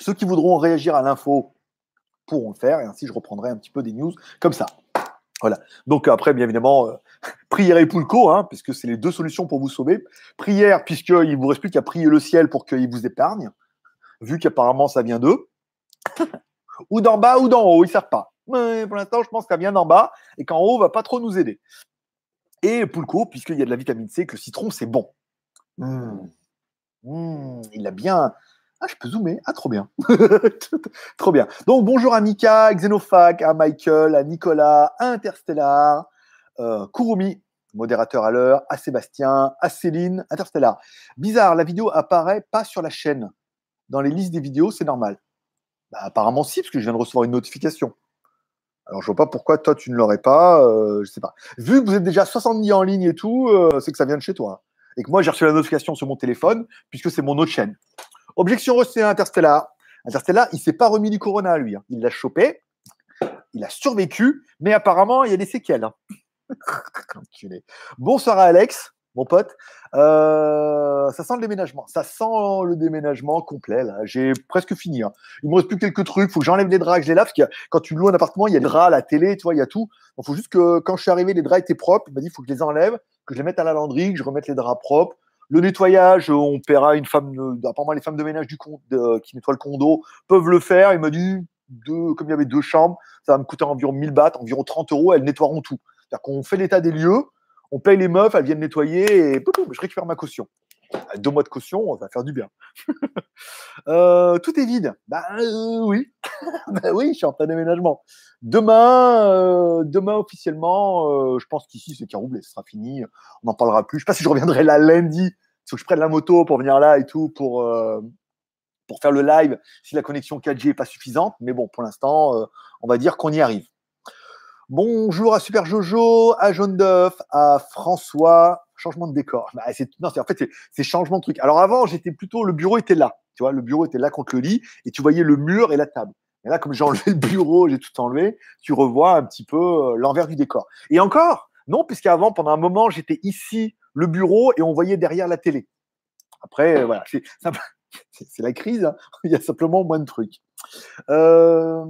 Ceux qui voudront réagir à l'info pourront le faire, et ainsi je reprendrai un petit peu des news comme ça. Voilà. Donc après, bien évidemment, euh, <laughs> prière et Poulco, hein, puisque c'est les deux solutions pour vous sauver. Prière, puisqu'il ne vous reste plus qu'à prier le ciel pour qu'il vous épargne vu qu'apparemment ça vient d'eux. ou d'en bas ou d'en haut, ils ne savent pas. Mais pour l'instant, je pense que ça vient d'en bas et qu'en haut va pas trop nous aider. Et Poulco, puisqu'il y a de la vitamine C, que le citron, c'est bon. Mmh. Mmh, il a bien. Ah, je peux zoomer. Ah, trop bien. <laughs> trop bien. Donc, bonjour à Mika, à Xenophag, à Michael, à Nicolas, à Interstellar, euh, Kurumi, modérateur à l'heure, à Sébastien, à Céline, Interstellar. Bizarre, la vidéo apparaît pas sur la chaîne dans les listes des vidéos, c'est normal. Bah, apparemment, si, parce que je viens de recevoir une notification. Alors, je vois pas pourquoi toi, tu ne l'aurais pas. Euh, je sais pas. Vu que vous êtes déjà 70 en ligne et tout, euh, c'est que ça vient de chez toi. Et que moi, j'ai reçu la notification sur mon téléphone, puisque c'est mon autre chaîne. Objection reçue à Interstellar. Interstellar, il s'est pas remis du corona, lui. Hein. Il l'a chopé. Il a survécu, mais apparemment, il y a des séquelles. Hein. <laughs> Bonsoir à Alex mon pote. Euh, ça sent le déménagement. Ça sent le déménagement complet. J'ai presque fini. Hein. Il me reste plus quelques trucs. Il faut que j'enlève les draps, que je les lave. Parce que quand tu loues un appartement, il y a les draps, la télé, tu il y a tout. Il faut juste que quand je suis arrivé, les draps étaient propres. Il m'a dit, faut que je les enlève, que je les mette à la lavanderie, que je remette les draps propres. Le nettoyage, on paiera une femme. apparemment, les femmes de ménage du con, qui nettoient le condo peuvent le faire. Il m'a dit, comme il y avait deux chambres, ça va me coûter environ 1000 bahts, environ 30 euros. Elles nettoieront tout. C'est-à-dire qu'on fait l'état des lieux on paye les meufs, elles viennent nettoyer et je récupère ma caution. Deux mois de caution, ça va faire du bien. <laughs> Euh, tout est vide. Bah euh, oui. <laughs> bah oui, je suis en plein déménagement. Demain, euh, demain officiellement, je pense qu'ici c'est Caroublé, ce sera fini. On n'en parlera plus. Je ne sais pas si je reviendrai là lundi. Il faut que je prenne la moto pour venir là et tout pour, pour faire le live si la connexion 4G n'est pas suffisante. Mais bon, pour l'instant, on va dire qu'on y arrive. Bonjour à Super Jojo, à Jaune d'œuf, à François. Changement de décor. Bah, en fait, c'est changement de truc. Alors avant, j'étais plutôt, le bureau était là. Tu vois, le bureau était là contre le lit et tu voyais le mur et la table. Et là, comme j'ai enlevé le bureau, j'ai tout enlevé, tu revois un petit peu euh, l'envers du décor. Et encore, non, puisqu'avant, pendant un moment, j'étais ici, le bureau, et on voyait derrière la télé. Après, euh, voilà, c'est <laughs> la crise. Hein. Il y a simplement moins de trucs. Euh,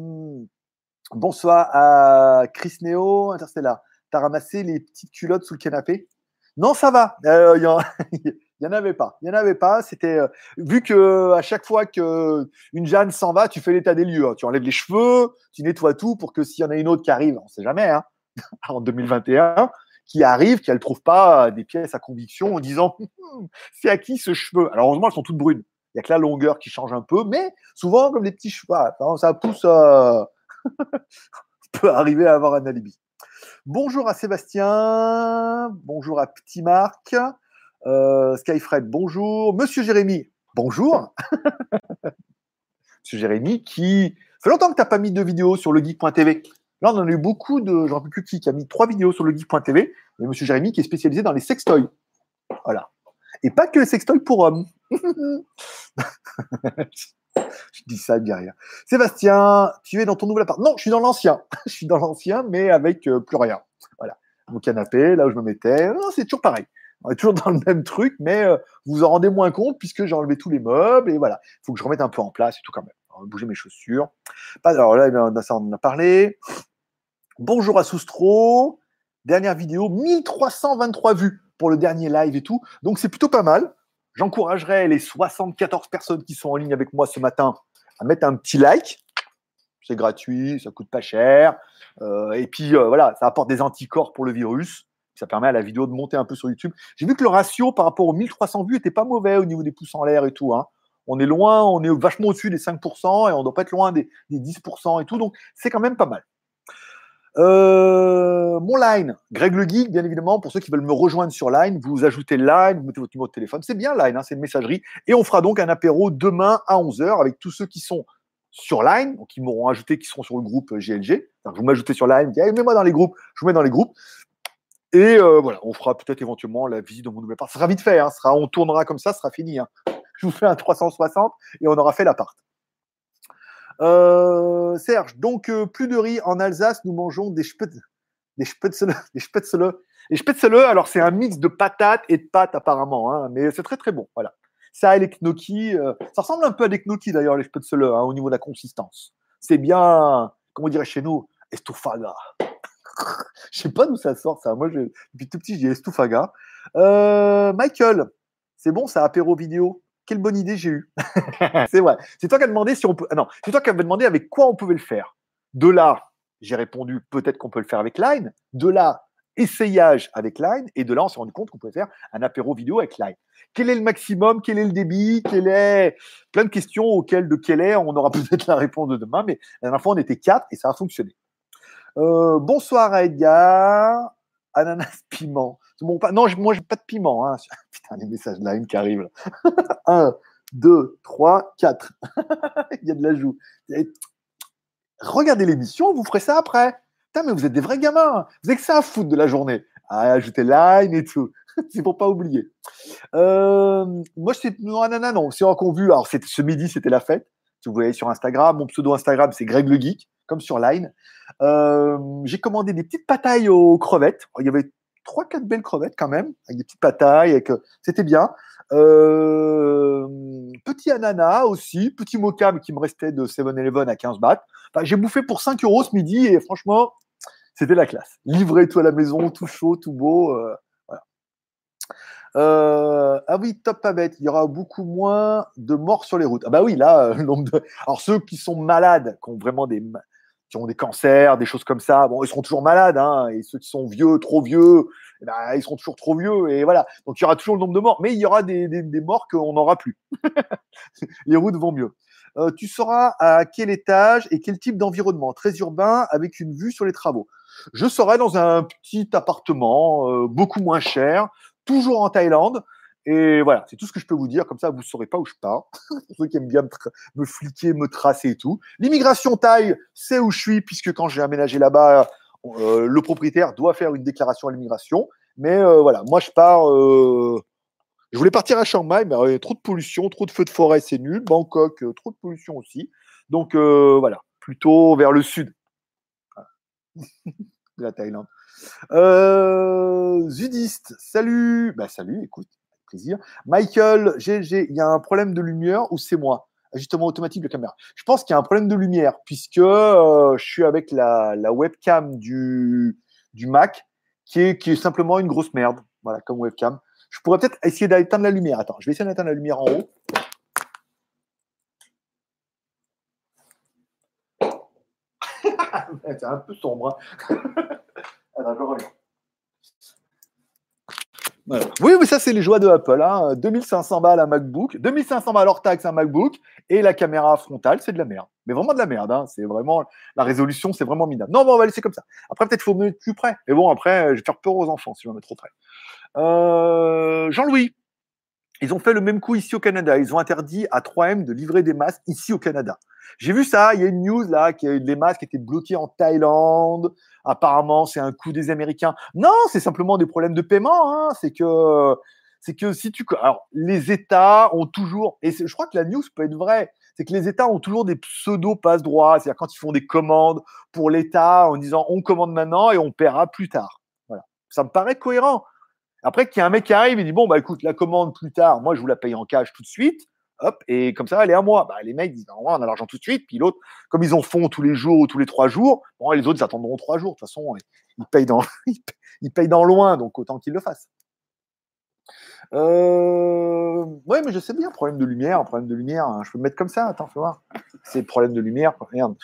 Bonsoir à Chris Neo, Interstellar. T'as ramassé les petites culottes sous le canapé? Non, ça va. Il euh, n'y <laughs> en avait pas. Il y en avait pas. C'était euh, vu que à chaque fois que une Jeanne s'en va, tu fais l'état des lieux. Hein. Tu enlèves les cheveux, tu nettoies tout pour que s'il y en a une autre qui arrive, on sait jamais. Hein. <laughs> en 2021 qui arrive, qui ne trouve pas des pièces à conviction en disant <laughs> Hum, c'est à qui ce cheveu? Alors heureusement, elles sont toutes brunes. Il n'y a que la longueur qui change un peu, mais souvent, comme des petits cheveux, ça pousse. Euh... <laughs> peut arriver à avoir un alibi. Bonjour à Sébastien, bonjour à Petit Marc, euh, Skyfred, bonjour. Monsieur Jérémy, bonjour. Monsieur Jérémy, qui fait longtemps que tu n'as pas mis de vidéo sur le geek.tv. Là, on en a eu beaucoup de. J'en sais plus qui, qui a mis trois vidéos sur le geek.tv. Et Monsieur Jérémy qui est spécialisé dans les sextoys. Voilà. Et pas que les sextoys pour hommes. <laughs> je dis ça derrière. Sébastien, tu es dans ton nouvel appart Non, je suis dans l'ancien. <laughs> je suis dans l'ancien, mais avec euh, plus rien. Voilà. Mon canapé, là où je me mettais. Non, c'est toujours pareil. On est toujours <laughs> dans le même truc, mais euh, vous en rendez moins compte puisque j'ai enlevé tous les meubles et voilà. Il faut que je remette un peu en place et tout quand même. Alors, bouger mes chaussures. Alors là, ça, on en a parlé. Bonjour à Soustro. Dernière vidéo, 1323 vues pour le dernier live et tout. Donc c'est plutôt pas mal. J'encouragerais les 74 personnes qui sont en ligne avec moi ce matin à mettre un petit like. C'est gratuit, ça coûte pas cher. Euh, et puis euh, voilà, ça apporte des anticorps pour le virus. Ça permet à la vidéo de monter un peu sur YouTube. J'ai vu que le ratio par rapport aux 1300 vues était pas mauvais au niveau des pouces en l'air et tout. Hein. On est loin, on est vachement au-dessus des 5% et on doit pas être loin des, des 10% et tout. Donc c'est quand même pas mal. Euh, mon line, Greg le Geek, bien évidemment, pour ceux qui veulent me rejoindre sur line, vous ajoutez line, vous mettez votre numéro de téléphone. C'est bien line, hein, c'est une messagerie. Et on fera donc un apéro demain à 11h avec tous ceux qui sont sur line, qui m'auront ajouté, qui seront sur le groupe GLG. vous m'ajoutez sur line, dites, mets-moi dans les groupes, je vous mets dans les groupes. Et euh, voilà, on fera peut-être éventuellement la visite de mon nouvel appart. Ce sera vite fait, hein, on tournera comme ça, ce sera fini. Hein. Je vous fais un 360 et on aura fait l'appart. Euh, Serge, donc euh, plus de riz en Alsace, nous mangeons des spätzle. Des spätzle. <laughs> Des spätzle. Les spätzle, alors c'est un mix de patates et de pâtes apparemment, hein, mais c'est très très bon. Voilà. Ça et les gnocchis, euh, ça ressemble un peu à des gnocchis d'ailleurs, les spätzle, hein, au niveau de la consistance. C'est bien, comment on dirait chez nous, estufaga. je sais pas d'où ça sort ça. Moi, depuis tout petit, j'ai estufaga. Michael, c'est bon, ça apéro vidéo? Quelle bonne idée j'ai eue. <laughs> <laughs> c'est vrai. C'est toi qui as demandé si on peut. Ah non, c'est toi qui demandé avec quoi on pouvait le faire. De là, j'ai répondu peut-être qu'on peut le faire avec Line. De là, essayage avec Line. Et de là, on s'est rendu compte qu'on pouvait faire un apéro vidéo avec Line. Quel est le maximum? Quel est le débit? Quel est? Plein de questions auxquelles de quelle est? On aura <laughs> peut-être la réponse de demain. Mais la dernière fois, on était quatre et ça a fonctionné. Euh, bonsoir à Edgar. Ananas piment. Non, moi, j'ai pas de piment. Hein. <laughs> Putain, les messages de la qui arrivent. 1, 2, 3, 4. Il y a de l'ajout. Regardez l'émission, vous ferez ça après. Putain, mais vous êtes des vrais gamins. Vous avez que ça à foutre de la journée. À ajouter line et tout. <laughs> c'est pour pas oublier. Euh, moi, c'est. Non, non, non, non. C'est qu'on vu. Alors, ce midi, c'était la fête. Si vous voyez sur Instagram, mon pseudo Instagram, c'est Greg le Geek, comme sur Line. Euh, j'ai commandé des petites patailles aux crevettes. Il y avait trois, quatre belles crevettes quand même, avec des petites patailles, avec, euh, c'était bien. Euh, petit ananas aussi, petit mocha qui me restait de 7-Eleven à 15 bahts. j'ai bouffé pour 5 euros ce midi et franchement, c'était la classe. Livré tout à la maison, tout chaud, tout beau. Euh, ah oui, top bête. Il y aura beaucoup moins de morts sur les routes. Ah bah oui, là, le nombre de. Alors ceux qui sont malades, qui ont vraiment des, des cancers, des choses comme ça, bon, ils seront toujours malades, hein, et ceux qui sont vieux, trop vieux, eh ben, ils seront toujours trop vieux, et voilà. Donc il y aura toujours le nombre de morts, mais il y aura des, des, morts qu'on n'aura plus. <laughs> Les routes vont mieux. Euh, tu sauras à quel étage et quel type d'environnement Très urbain, avec une vue sur les travaux. Je serai dans un petit appartement, euh, beaucoup moins cher, toujours en Thaïlande, et voilà, c'est tout ce que je peux vous dire. Comme ça, vous ne saurez pas où je pars. <laughs> Pour ceux qui aiment bien me, fliquer, me tracer et tout. L'immigration taille, c'est où je suis, puisque quand j'ai aménagé là-bas, euh, le propriétaire doit faire une déclaration à l'immigration. Mais euh, voilà, moi, je pars. Euh, je voulais partir à Chiang Mai, mais trop de pollution, trop de feux de forêt, c'est nul. Bangkok, trop de pollution aussi. Donc voilà, plutôt vers le sud <laughs> de la Thaïlande. Zudiste, salut. Bah salut, écoute. Michael, il y a un problème de lumière ou c'est moi? Ajustement automatique de caméra. Je pense qu'il y a un problème de lumière puisque euh, je suis avec la, webcam du, Mac qui est, simplement une grosse merde. Voilà, comme webcam. Je pourrais peut-être essayer d'éteindre la lumière. Attends, je vais essayer d'éteindre la lumière en haut. <laughs> c'est un peu sombre. Hein. <laughs> Je reviens. Oui, mais ça, c'est les joies de Apple. Hein. 2500 balles un MacBook, 2500 balles hors taxe un MacBook, et la caméra frontale, c'est de la merde. Mais vraiment de la merde. Hein. C'est vraiment la résolution, c'est vraiment minable. Non, bon, on va laisser comme ça. Après, peut-être faut me mettre plus près. Mais bon, après, je vais faire peur aux enfants si je vais mettre trop près. Euh, Jean-Louis, ils ont fait le même coup ici au Canada. Ils ont interdit à 3M de livrer des masques ici au Canada. J'ai vu ça. Il y a une news là que les masques étaient bloqués en Thaïlande. Apparemment, c'est un coup des Américains. Non, c'est simplement des problèmes de paiement. Hein. C'est que, c'est que si tu, alors les États ont toujours, et je crois que la news peut être vraie, c'est que les États ont toujours des pseudo passe droits. C'est-à-dire quand ils font des commandes pour l'État en disant on commande maintenant et on paiera plus tard. Voilà. Ça me paraît cohérent. Après, qu'il y a un mec qui arrive et dit Bon, bah écoute, la commande plus tard, moi je vous la paye en cash tout de suite. Hop, et comme ça, elle est à moi. Bah, les mecs disent On a l'argent tout de suite. Puis l'autre, comme ils en font tous les jours ou tous les trois jours, bon, les autres, ils attendront trois jours. De toute façon, ils payent dans, <laughs> ils payent dans loin, donc autant qu'ils le fassent. Euh... Oui, mais je sais bien, problème de lumière, problème de lumière. Hein. Je peux me mettre comme ça, attends, fais voir. C'est problème de lumière. Regarde,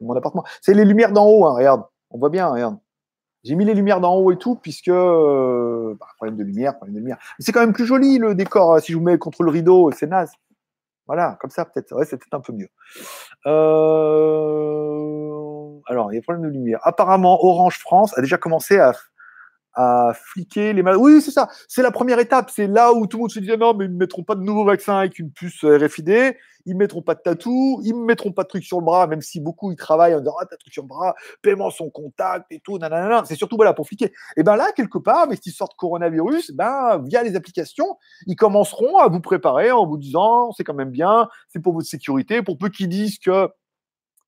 mon appartement. C'est les lumières d'en haut, hein, regarde. On voit bien, regarde. J'ai mis les lumières d'en haut et tout, puisque. Euh, bah, problème de lumière, problème de lumière. c'est quand même plus joli le décor. Hein, si je vous mets contre le rideau, c'est naze. Voilà, comme ça, peut-être. Ouais, c'est peut-être un peu mieux. Euh... Alors, il y a problème de lumière. Apparemment, Orange France a déjà commencé à à fliquer les malades. Oui, c'est ça. C'est la première étape. C'est là où tout le monde se disait non, mais ils ne mettront pas de nouveaux vaccins avec une puce euh, RFID. Ils ne mettront pas de tatou. Ils ne mettront pas de trucs sur le bras, même si beaucoup ils travaillent en disant ah, t'as truc sur le bras, paiement son contact et tout. Nanana. C'est surtout voilà, pour fliquer. Et bien là, quelque part, avec cette histoire de coronavirus, ben, via les applications, ils commenceront à vous préparer en vous disant c'est quand même bien, c'est pour votre sécurité. Pour peu qu'ils disent que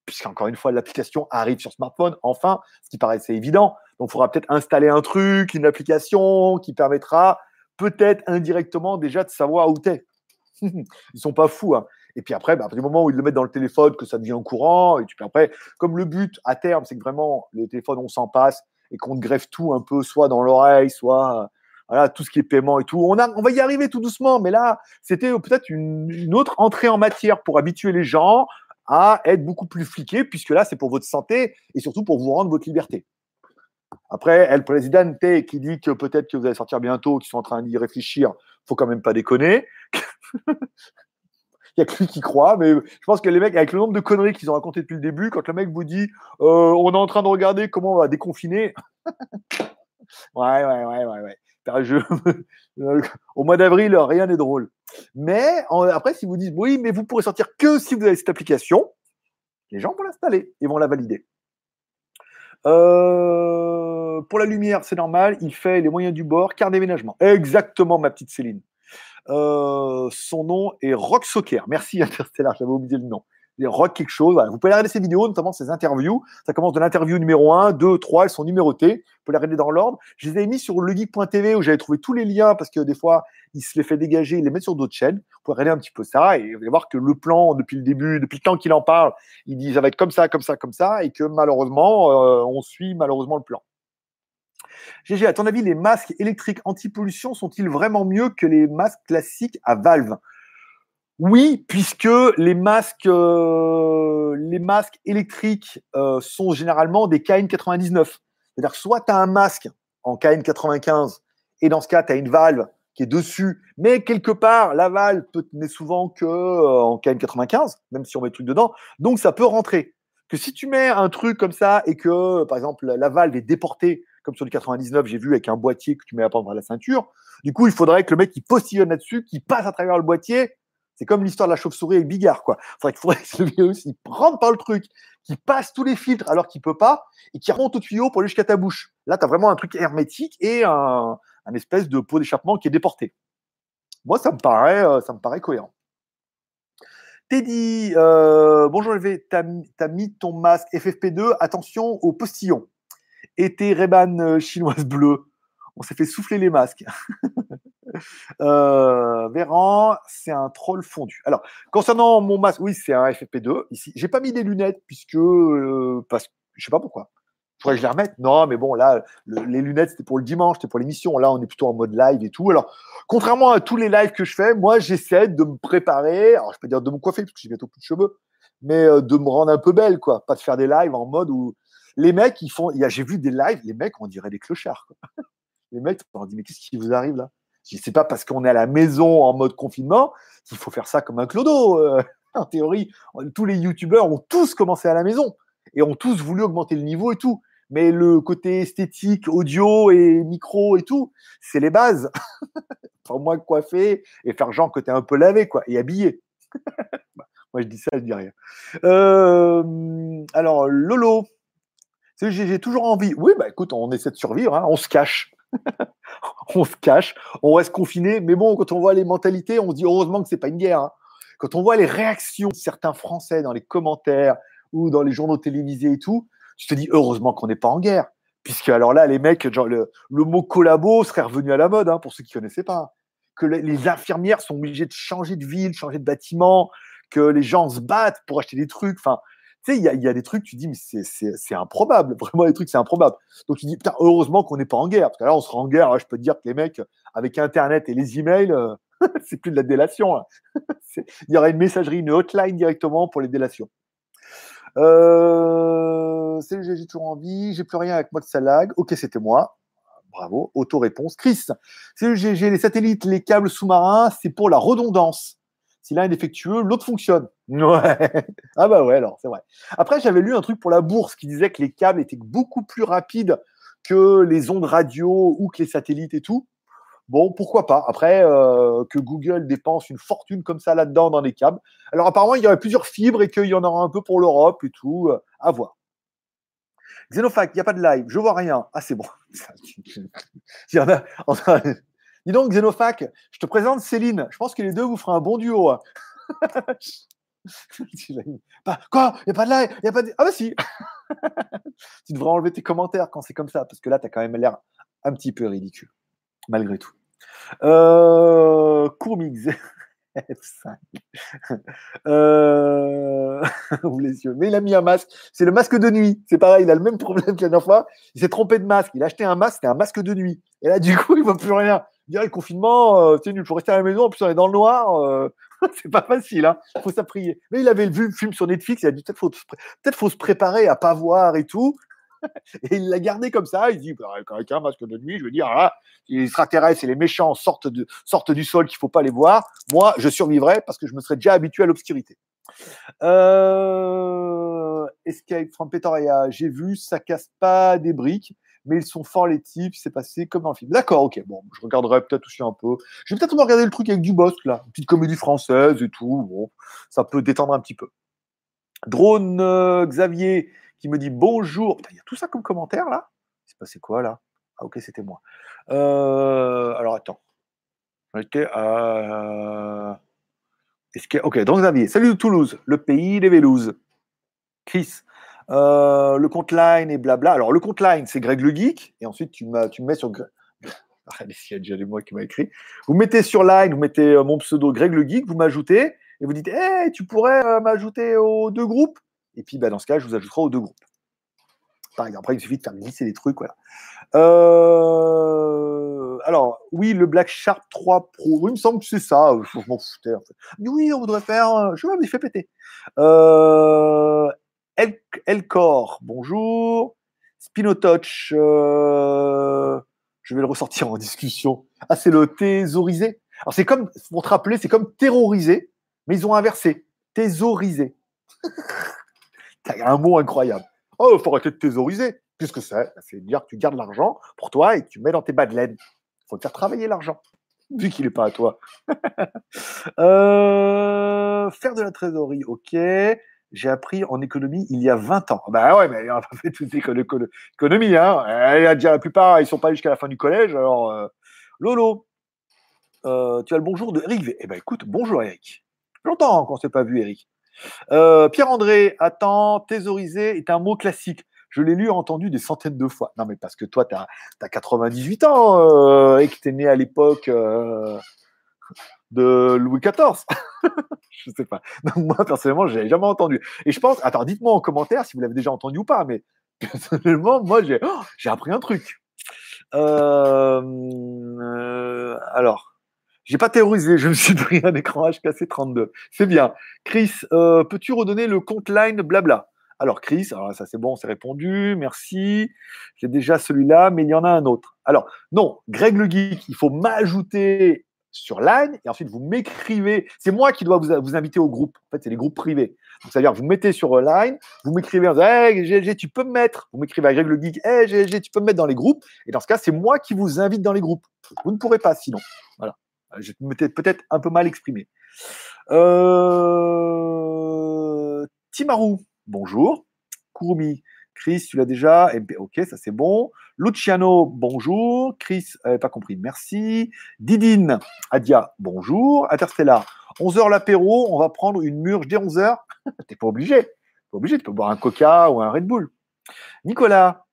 puisqu'encore une fois, l'application arrive sur smartphone, enfin, ce qui paraissait évident. Donc, il faudra peut-être installer un truc, une application qui permettra peut-être indirectement déjà de savoir où tu es. <laughs> Ils sont pas fous. Hein. Et puis après, bah, du moment où ils le mettent dans le téléphone, que ça devient courant, et puis après, comme le but à terme, c'est que vraiment, le téléphone, on s'en passe et qu'on greffe tout un peu, soit dans l'oreille, soit tout ce qui est paiement et tout. On, va y arriver tout doucement, mais là, c'était peut-être une, autre entrée en matière pour habituer les gens à être beaucoup plus fliqués, puisque là, c'est pour votre santé et surtout pour vous rendre votre liberté. Après, El Presidente qui dit que peut-être que vous allez sortir bientôt, qui sont en train d'y réfléchir, faut quand même pas déconner. <laughs> Il n'y a que lui qui croit, mais je pense que les mecs, avec le nombre de conneries qu'ils ont raconté depuis le début, quand le mec vous dit euh, on est en train de regarder comment on va déconfiner. <laughs> ouais, ouais, ouais, ouais, ouais. <laughs> Au mois d'avril, rien n'est drôle. Mais après, si vous dites oui, mais vous pourrez sortir que si vous avez cette application, les gens vont l'installer et vont la valider. Euh, pour la lumière, c'est normal, il fait les moyens du bord, car déménagement. Exactement, ma petite Céline. Euh, son nom est Rock Soccer. Merci <laughs> Interstellar, j'avais oublié le nom. Rock quelque chose. Vous pouvez regarder ses vidéos, notamment ses interviews. Ça commence de l'interview numéro 1, 2, 3, elles sont numérotées. Vous pouvez les regarder dans l'ordre. Je les ai mis sur legeek.tv où j'avais trouvé tous les liens parce que des fois, il se les fait dégager, il les met sur d'autres chaînes. Vous pouvez regarder un petit peu ça et vous allez voir que le plan, depuis le début, depuis le temps qu'il en parle, il dit ça va être comme ça, comme ça, comme ça et que malheureusement, euh, on suit malheureusement le plan. GG, à ton avis, les masques électriques anti-pollution sont-ils vraiment mieux que les masques classiques à valve? Oui, puisque les masques, euh, les masques électriques euh, sont généralement des KN99. C'est-à-dire soit tu as un masque en KN95 et dans ce cas, tu as une valve qui est dessus, mais quelque part, la valve peut tenir souvent que euh, en KN95, même si on met le truc dedans, donc ça peut rentrer. Que si tu mets un truc comme ça et que, par exemple, la valve est déportée comme sur le 99, j'ai vu avec un boîtier que tu mets à prendre à la ceinture. Du coup, il faudrait que le mec qui postillonne là-dessus, qui passe à travers le boîtier. C'est comme l'histoire de la chauve-souris avec Bigard, quoi. Il faudrait, <laughs> que le virus, il rentre par le truc, qui passe tous les filtres alors qu'il peut pas, et qui remonte au tuyau pour aller jusqu'à ta bouche. Là, tu as vraiment un truc hermétique et un, espèce de pot d'échappement qui est déporté. Moi, ça me paraît, euh, ça me paraît cohérent. Teddy, euh, bonjour LV, tu as, mis ton masque FFP2, attention au postillon été Reban euh, chinoise bleue. On s'est fait souffler les masques. <laughs> euh, Véran, c'est un troll fondu. Alors, concernant mon masque, oui, c'est un FFP2. Ici, j'ai pas mis des lunettes puisque, euh, parce que je sais pas pourquoi. Faudrait que je les remette. Non, mais bon, là, les lunettes, c'était pour le dimanche, c'était pour l'émission. Là, on est plutôt en mode live et tout. Alors, contrairement à tous les lives que je fais, moi, j'essaie de me préparer. Alors, je peux dire de me coiffer parce que j'ai bientôt plus de cheveux, mais euh, de me rendre un peu belle, quoi. Pas de faire des lives en mode où Les mecs, ils font. J'ai vu des lives, les mecs, on dirait des clochards. <laughs> Les mecs, on leur dit, mais qu'est-ce qui vous arrive là? Je c'est pas parce qu'on est à la maison en mode confinement qu'il faut faire ça comme un clodo. euh. <laughs> En théorie, tous les youtubeurs ont tous commencé à la maison et ont tous voulu augmenter le niveau et tout. Mais le côté esthétique, audio et micro et tout, c'est les bases. <laughs> Au moins coiffer et faire genre que t'es un peu lavé, quoi, et habillé. <laughs> Bah, Moi, je dis ça, je dis rien. Euh, alors, Lolo, j'ai toujours envie. Oui, bah écoute, on essaie de survivre, hein, on se cache. <laughs> on se cache, on reste confiné. Mais bon, quand on voit les mentalités, on se dit heureusement que c'est pas une guerre. hein. Quand on voit les réactions de certains Français dans les commentaires ou dans les journaux télévisés et tout, tu te dis heureusement qu'on n'est pas en guerre. Puisque alors là, les mecs, le, mot collabo serait revenu à la mode, hein, pour ceux qui connaissaient pas. Que les, les infirmières sont obligées de changer de ville, changer de bâtiment, que les gens se battent pour acheter des trucs. Enfin, tu sais, il y, a- des trucs, tu dis, mais c'est- improbable. <laughs> Vraiment, les trucs, c'est improbable. Donc, tu dis, putain, heureusement qu'on n'est pas en guerre. Parce que là, on sera en guerre. je peux te dire que les mecs, avec Internet et les emails, euh, <laughs> c'est plus de la délation. <laughs> Il y aura une messagerie, une hotline directement pour les délations. Euh, salut, j'ai toujours envie. J'ai plus rien avec moi que ça lag. Ok, c'était moi. Bravo. Auto-réponse. Chris, salut, j'ai les satellites, les câbles sous-marins, c'est pour la redondance. Si l'un est défectueux, l'autre fonctionne. <laughs> Ouais. Ah bah ouais, alors, c'est vrai. Après, j'avais lu un truc pour la bourse qui disait que les câbles étaient beaucoup plus rapides que les ondes radio ou que les satellites et tout. Bon, pourquoi pas. Après, euh, que Google dépense une fortune comme ça là-dedans dans les câbles. Alors apparemment, il y aurait plusieurs fibres et qu'il y en aura un peu pour l'Europe et tout. euh, à voir. Xenofac, il n'y a pas de live, je vois rien. Ah, c'est bon. <laughs> Il y en a. Dis donc, Xenofac, je te présente Céline. Je pense que les deux vous ferez un bon duo. hein. <laughs> Quoi? Il n'y a pas de live y pas. Ah bah si <laughs> Tu devrais enlever tes commentaires quand c'est comme ça, parce que là, tu as quand même l'air un petit peu ridicule, malgré tout. Euh... Courmix <laughs> F5. Euh... ouvre les yeux. Mais il a mis un masque. C'est le masque de nuit. C'est pareil, il a le même problème que la dernière fois. Il s'est trompé de masque. Il a acheté un masque, c'était un masque de nuit. Et là, du coup, il ne voit plus rien. Il dirait le confinement, euh, c'est nul, il faut rester à la maison. En plus, on est dans le noir. euh, <laughs> c'est pas facile, hein. Faut ça prier. Mais il avait vu le film sur Netflix. Il a dit peut-être faut, peut-être faut se préparer à pas voir et tout. <laughs> Et il l'a gardé comme ça. Il dit bah, avec un masque de nuit, je veux dire, ah, les extraterrestres et les méchants sortent, de, sortent du sol qu'il faut pas les voir. Moi, je survivrai parce que je me serais déjà habitué à l'obscurité. Euh, Escape from Pretoria, j'ai vu, ça casse pas des briques, mais ils sont forts les types, c'est passé comme dans le film. D'accord, ok, bon, je regarderai peut-être aussi un peu. Je vais peut-être regarder le truc avec du Bosque, là, une petite comédie française et tout, bon, ça peut détendre un petit peu. Drone euh, Xavier qui me dit bonjour. Il y a tout ça comme commentaire là? C'est passé quoi là? Ah ok, c'était moi. Euh, alors attends. Ok, donc Xavier, salut de Toulouse, le pays des Vélouses. Chris, euh, le compte line et blabla. Alors le compte line, c'est Greg le Geek, et ensuite tu, tu me mets sur... Allez, <laughs> s'il y a déjà des mots qui m'a écrit. Vous mettez sur line, vous mettez euh, mon pseudo Greg le Geek, vous m'ajoutez, et vous dites, hey, tu pourrais euh, m'ajouter aux deux groupes? Et puis bah, dans ce cas, je vous ajouterai aux deux groupes. Pareil, après, il suffit de faire glisser des trucs, voilà. Alors, oui, le Black Shark 3 Pro, il me semble que c'est ça, je m'en foutais en fait. Oui, on voudrait faire, je sais pas, mais il fait péter. Euh, El- Elcor, bonjour. Spinotouch, euh, je vais le ressortir en discussion. Ah, c'est le thésaurisé. Alors, c'est comme, pour te rappeler, c'est comme terrorisé, mais ils ont inversé. Thésaurisé. <laughs> Un mot incroyable. Oh, il faut arrêter de thésauriser. Qu'est-ce que c'est? Dire que tu gardes l'argent pour toi et tu mets dans tes bas de laine. Il faut faire travailler l'argent, vu qu'il n'est pas à toi. <laughs> Euh, faire de la trésorerie, ok. J'ai appris en économie il y a 20 ans. Bah ouais, mais on n'a pas fait toute l'économie. Hein. Eh, a déjà la plupart, ils sont pas jusqu'à la fin du collège. Alors, euh, Lolo, euh, tu as le bonjour de Eric V. Eh ben écoute, bonjour Eric. Longtemps qu'on ne s'est pas vu, Eric. Euh, Pierre-André, attends, thésaurisé est un mot classique. Je l'ai lu et entendu des centaines de fois. Non, mais parce que toi, tu as, 98 ans et que tu es né à l'époque de Louis XIV. <laughs> je sais pas. Moi, personnellement, je jamais entendu. Et je pense, attends, dites-moi en commentaire si vous l'avez déjà entendu ou pas, mais <laughs> personnellement, moi, j'ai oh, j'ai appris un truc. Euh, euh, alors, j'ai pas terrorisé, je me suis pris un écran HKC 32. C'est bien. Chris, euh, peux-tu redonner le compte line blabla? Alors, Chris, ça c'est bon, c'est répondu, merci. J'ai déjà celui-là, mais il y en a un autre. Alors, non, Greg le Geek, il faut m'ajouter sur Line et ensuite vous m'écrivez. C'est moi qui dois vous, vous inviter au groupe. En fait, c'est les groupes privés. C'est-à-dire, vous mettez sur Line, vous m'écrivez en disant Hey, GLG, tu peux me mettre? Vous m'écrivez à Greg le Geek Hey, GLG, tu peux me mettre dans les groupes? Et dans ce cas, c'est moi qui vous invite dans les groupes. Vous ne pourrez pas sinon. Voilà. Je m'étais peut-être un peu mal exprimé. Euh... Timaru, bonjour. Kurumi, Chris, tu l'as déjà. ok, ça c'est bon. Luciano, bonjour. Chris, n'avait pas compris, merci. Didine, Adia, bonjour. Interstellar, 11h l'apéro, on va prendre une murge dès 11h. <laughs> T'es pas obligé. Pas obligé, tu peux boire un coca ou un Red Bull. Nicolas,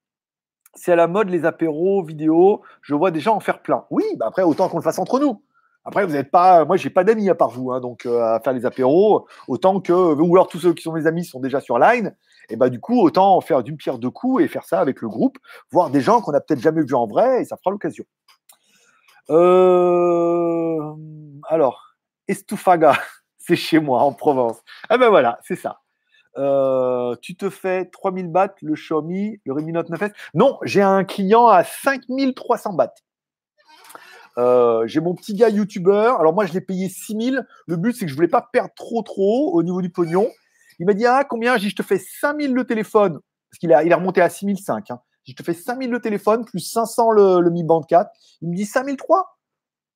c'est à la mode les apéros vidéo. Je vois des gens en faire plein. Oui, bah après, autant qu'on le fasse entre nous. Après, vous n'êtes pas. Moi, j'ai pas d'amis à part vous, hein, donc euh, à faire les apéros, autant que ou alors tous ceux qui sont mes amis sont déjà sur Line. Et bah du coup, autant faire d'une pierre deux coups et faire ça avec le groupe, voir des gens qu'on n'a peut-être jamais vus en vrai, et ça fera l'occasion. Euh, alors, Estufaga, <laughs> c'est chez moi en Provence. Ah ben voilà, c'est ça. Euh, tu te fais 3000 bahts le Xiaomi, le Redmi Note 9S. Non, j'ai un client à 5300 bahts. Euh, j'ai mon petit gars youtubeur. Alors moi, je l'ai payé 6000. Le but, c'est que je voulais pas perdre trop trop au niveau du pognon. Il m'a dit, ah, combien? J'ai je te fais 5000 le téléphone. Parce qu'il a, est remonté à 6005. Hein. Je te fais 5000 le téléphone, plus 500 le, le Mi Band 4. Il me dit 5003.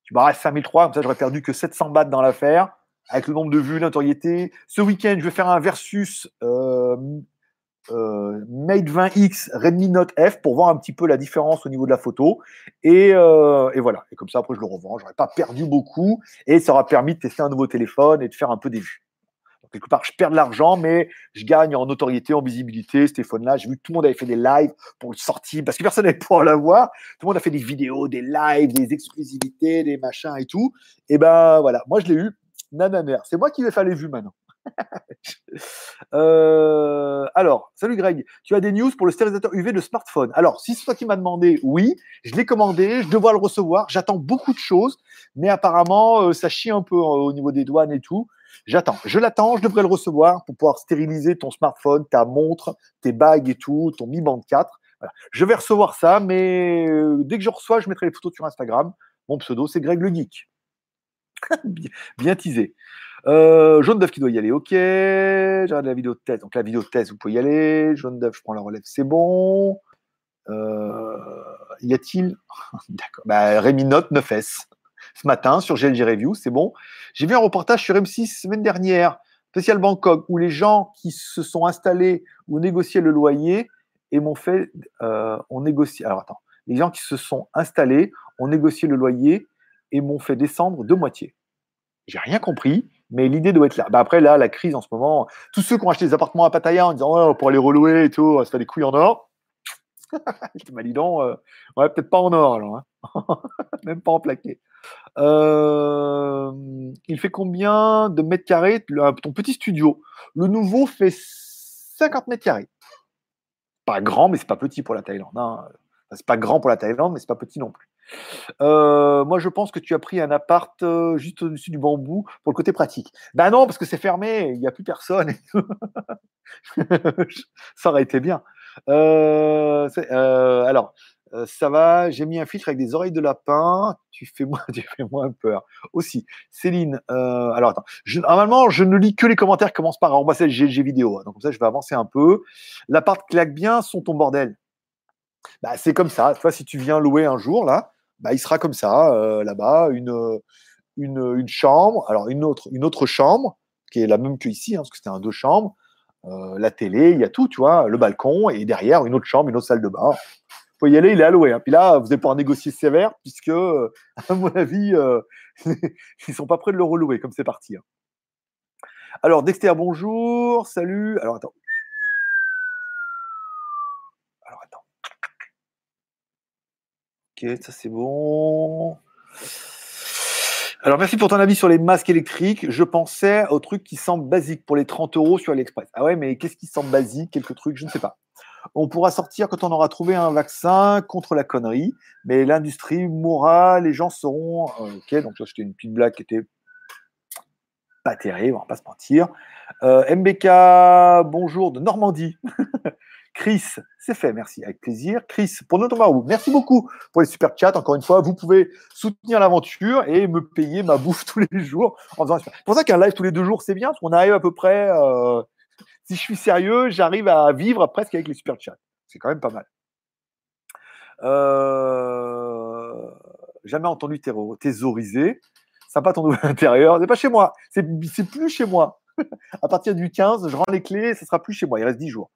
Tu bah, 5003, comme ça, j'aurais perdu que 700 bahts dans l'affaire. Avec le nombre de vues, notoriété. Ce week-end, je vais faire un versus euh, euh, Mate 20X Redmi Note F pour voir un petit peu la différence au niveau de la photo. Euh, et, voilà. Et comme ça, après, je le revends. J'aurais pas perdu beaucoup et ça aura permis de tester un nouveau téléphone et de faire un peu des vues. Quelque part, je perds de l'argent, mais je gagne en notoriété, en visibilité. Ce téléphone-là, j'ai vu que tout le monde avait fait des lives pour le sortir parce que personne n'avait pouvoir l'avoir. Tout le monde a fait des vidéos, des lives, des exclusivités, des machins et tout. Et ben voilà, moi je l'ai eu. Nananer. C'est moi qui vais faire les vues maintenant. <laughs> Euh, alors, salut Greg, tu as des news pour le stérilisateur UV de smartphone? Alors, si c'est toi qui m'as demandé, oui, je l'ai commandé, je dois le recevoir, j'attends beaucoup de choses, mais apparemment, euh, ça chie un peu euh, au niveau des douanes et tout. J'attends, je l'attends, je devrais le recevoir pour pouvoir stériliser ton smartphone, ta montre, tes bagues et tout, ton Mi Band 4. Je vais recevoir ça, mais dès que je reçois, je mettrai les photos sur Instagram. Mon pseudo, c'est Greg le Geek. <laughs> bien teasé. Euh, jaune d'œuf qui doit y aller, ok. J'arrête la vidéo de test. Donc la vidéo de test, vous pouvez y aller. Jaune d'œuf, je prends la relève, c'est bon. Euh, y a-t-il? <laughs> D'accord. Bah, Rémi Note 9S ce matin sur GLG Review, c'est bon. J'ai vu un reportage sur M6 semaine dernière, spécial Bangkok, où les gens qui se sont installés ou négocié le loyer et m'ont fait, euh. Alors attends, les gens qui se sont installés ont négocié le loyer et m'ont fait descendre de moitié. J'ai rien compris, mais l'idée doit être là. Bah après, là, la crise en ce moment, tous ceux qui ont acheté des appartements à Pattaya en disant ouais, pour les relouer et tout, ça fait des couilles en or. <laughs> Je donc, euh, ouais, peut-être pas en or alors, hein. <laughs> même pas en plaqué. Il fait combien de mètres carrés ton petit studio? Le nouveau fait 50 mètres carrés. Pas grand, mais c'est pas petit pour la Thaïlande. Hein. c'est pas grand pour la Thaïlande, mais c'est pas petit non plus. Moi, je pense que tu as pris un appart euh, juste au-dessus du bambou pour le côté pratique. Ben non, parce que c'est fermé, il n'y a plus personne. <laughs> ça aurait été bien. Euh, alors, ça va, j'ai mis un filtre avec des oreilles de lapin. Tu fais moins, <laughs> tu fais moins peur. Aussi, Céline. alors attends, normalement, je ne lis que les commentaires qui commencent par embrasser le GLG vidéo. Hein. donc comme ça, je vais avancer un peu. L'appart claque bien, son ton bordel. Bah, c'est comme ça. Tu si tu viens louer un jour, là, bah, il sera comme ça, là-bas, une, chambre, alors une autre, chambre, qui est la même que ici, hein, parce que c'était un deux chambres, la télé, il y a tout, tu vois, le balcon, et derrière, une autre chambre, une autre salle de bain. Faut y aller, il est alloué. Hein. Puis là, vous allez pouvoir négocier sévère, puisque, euh, <laughs> à mon avis, <laughs> ils sont pas prêts de le relouer, comme c'est parti. Hein. Alors, Dexter, bonjour, salut. Alors, attends. ça c'est bon. Alors merci pour ton avis sur les masques électriques. Je pensais au truc qui semble basique pour les 30 euros sur AliExpress. Ah ouais, mais qu'est-ce qui semble basique? Quelques trucs, je ne sais pas. On pourra sortir quand on aura trouvé un vaccin contre la connerie, mais l'industrie mourra, les gens seront. Euh, ok, donc ça c'était une petite blague qui était pas terrible, on va pas se mentir. Euh, MBK, bonjour de Normandie. <laughs> Chris, c'est fait, merci, avec plaisir. Chris, pour notre Marou, merci beaucoup pour les super chats. Encore une fois, vous pouvez soutenir l'aventure et me payer ma bouffe <laughs> tous les jours. C'est pour ça qu'un live tous les deux jours, c'est bien, parce qu'on arrive à peu près, euh, si je suis sérieux, j'arrive à vivre presque avec les super chats. C'est quand même pas mal. Euh, jamais entendu thésauriser. Sympa ton nouvel <laughs> intérieur. C'est pas chez moi. C'est plus chez moi. <laughs> à partir du 15, je rends les clés, ce sera plus chez moi. Il reste 10 jours.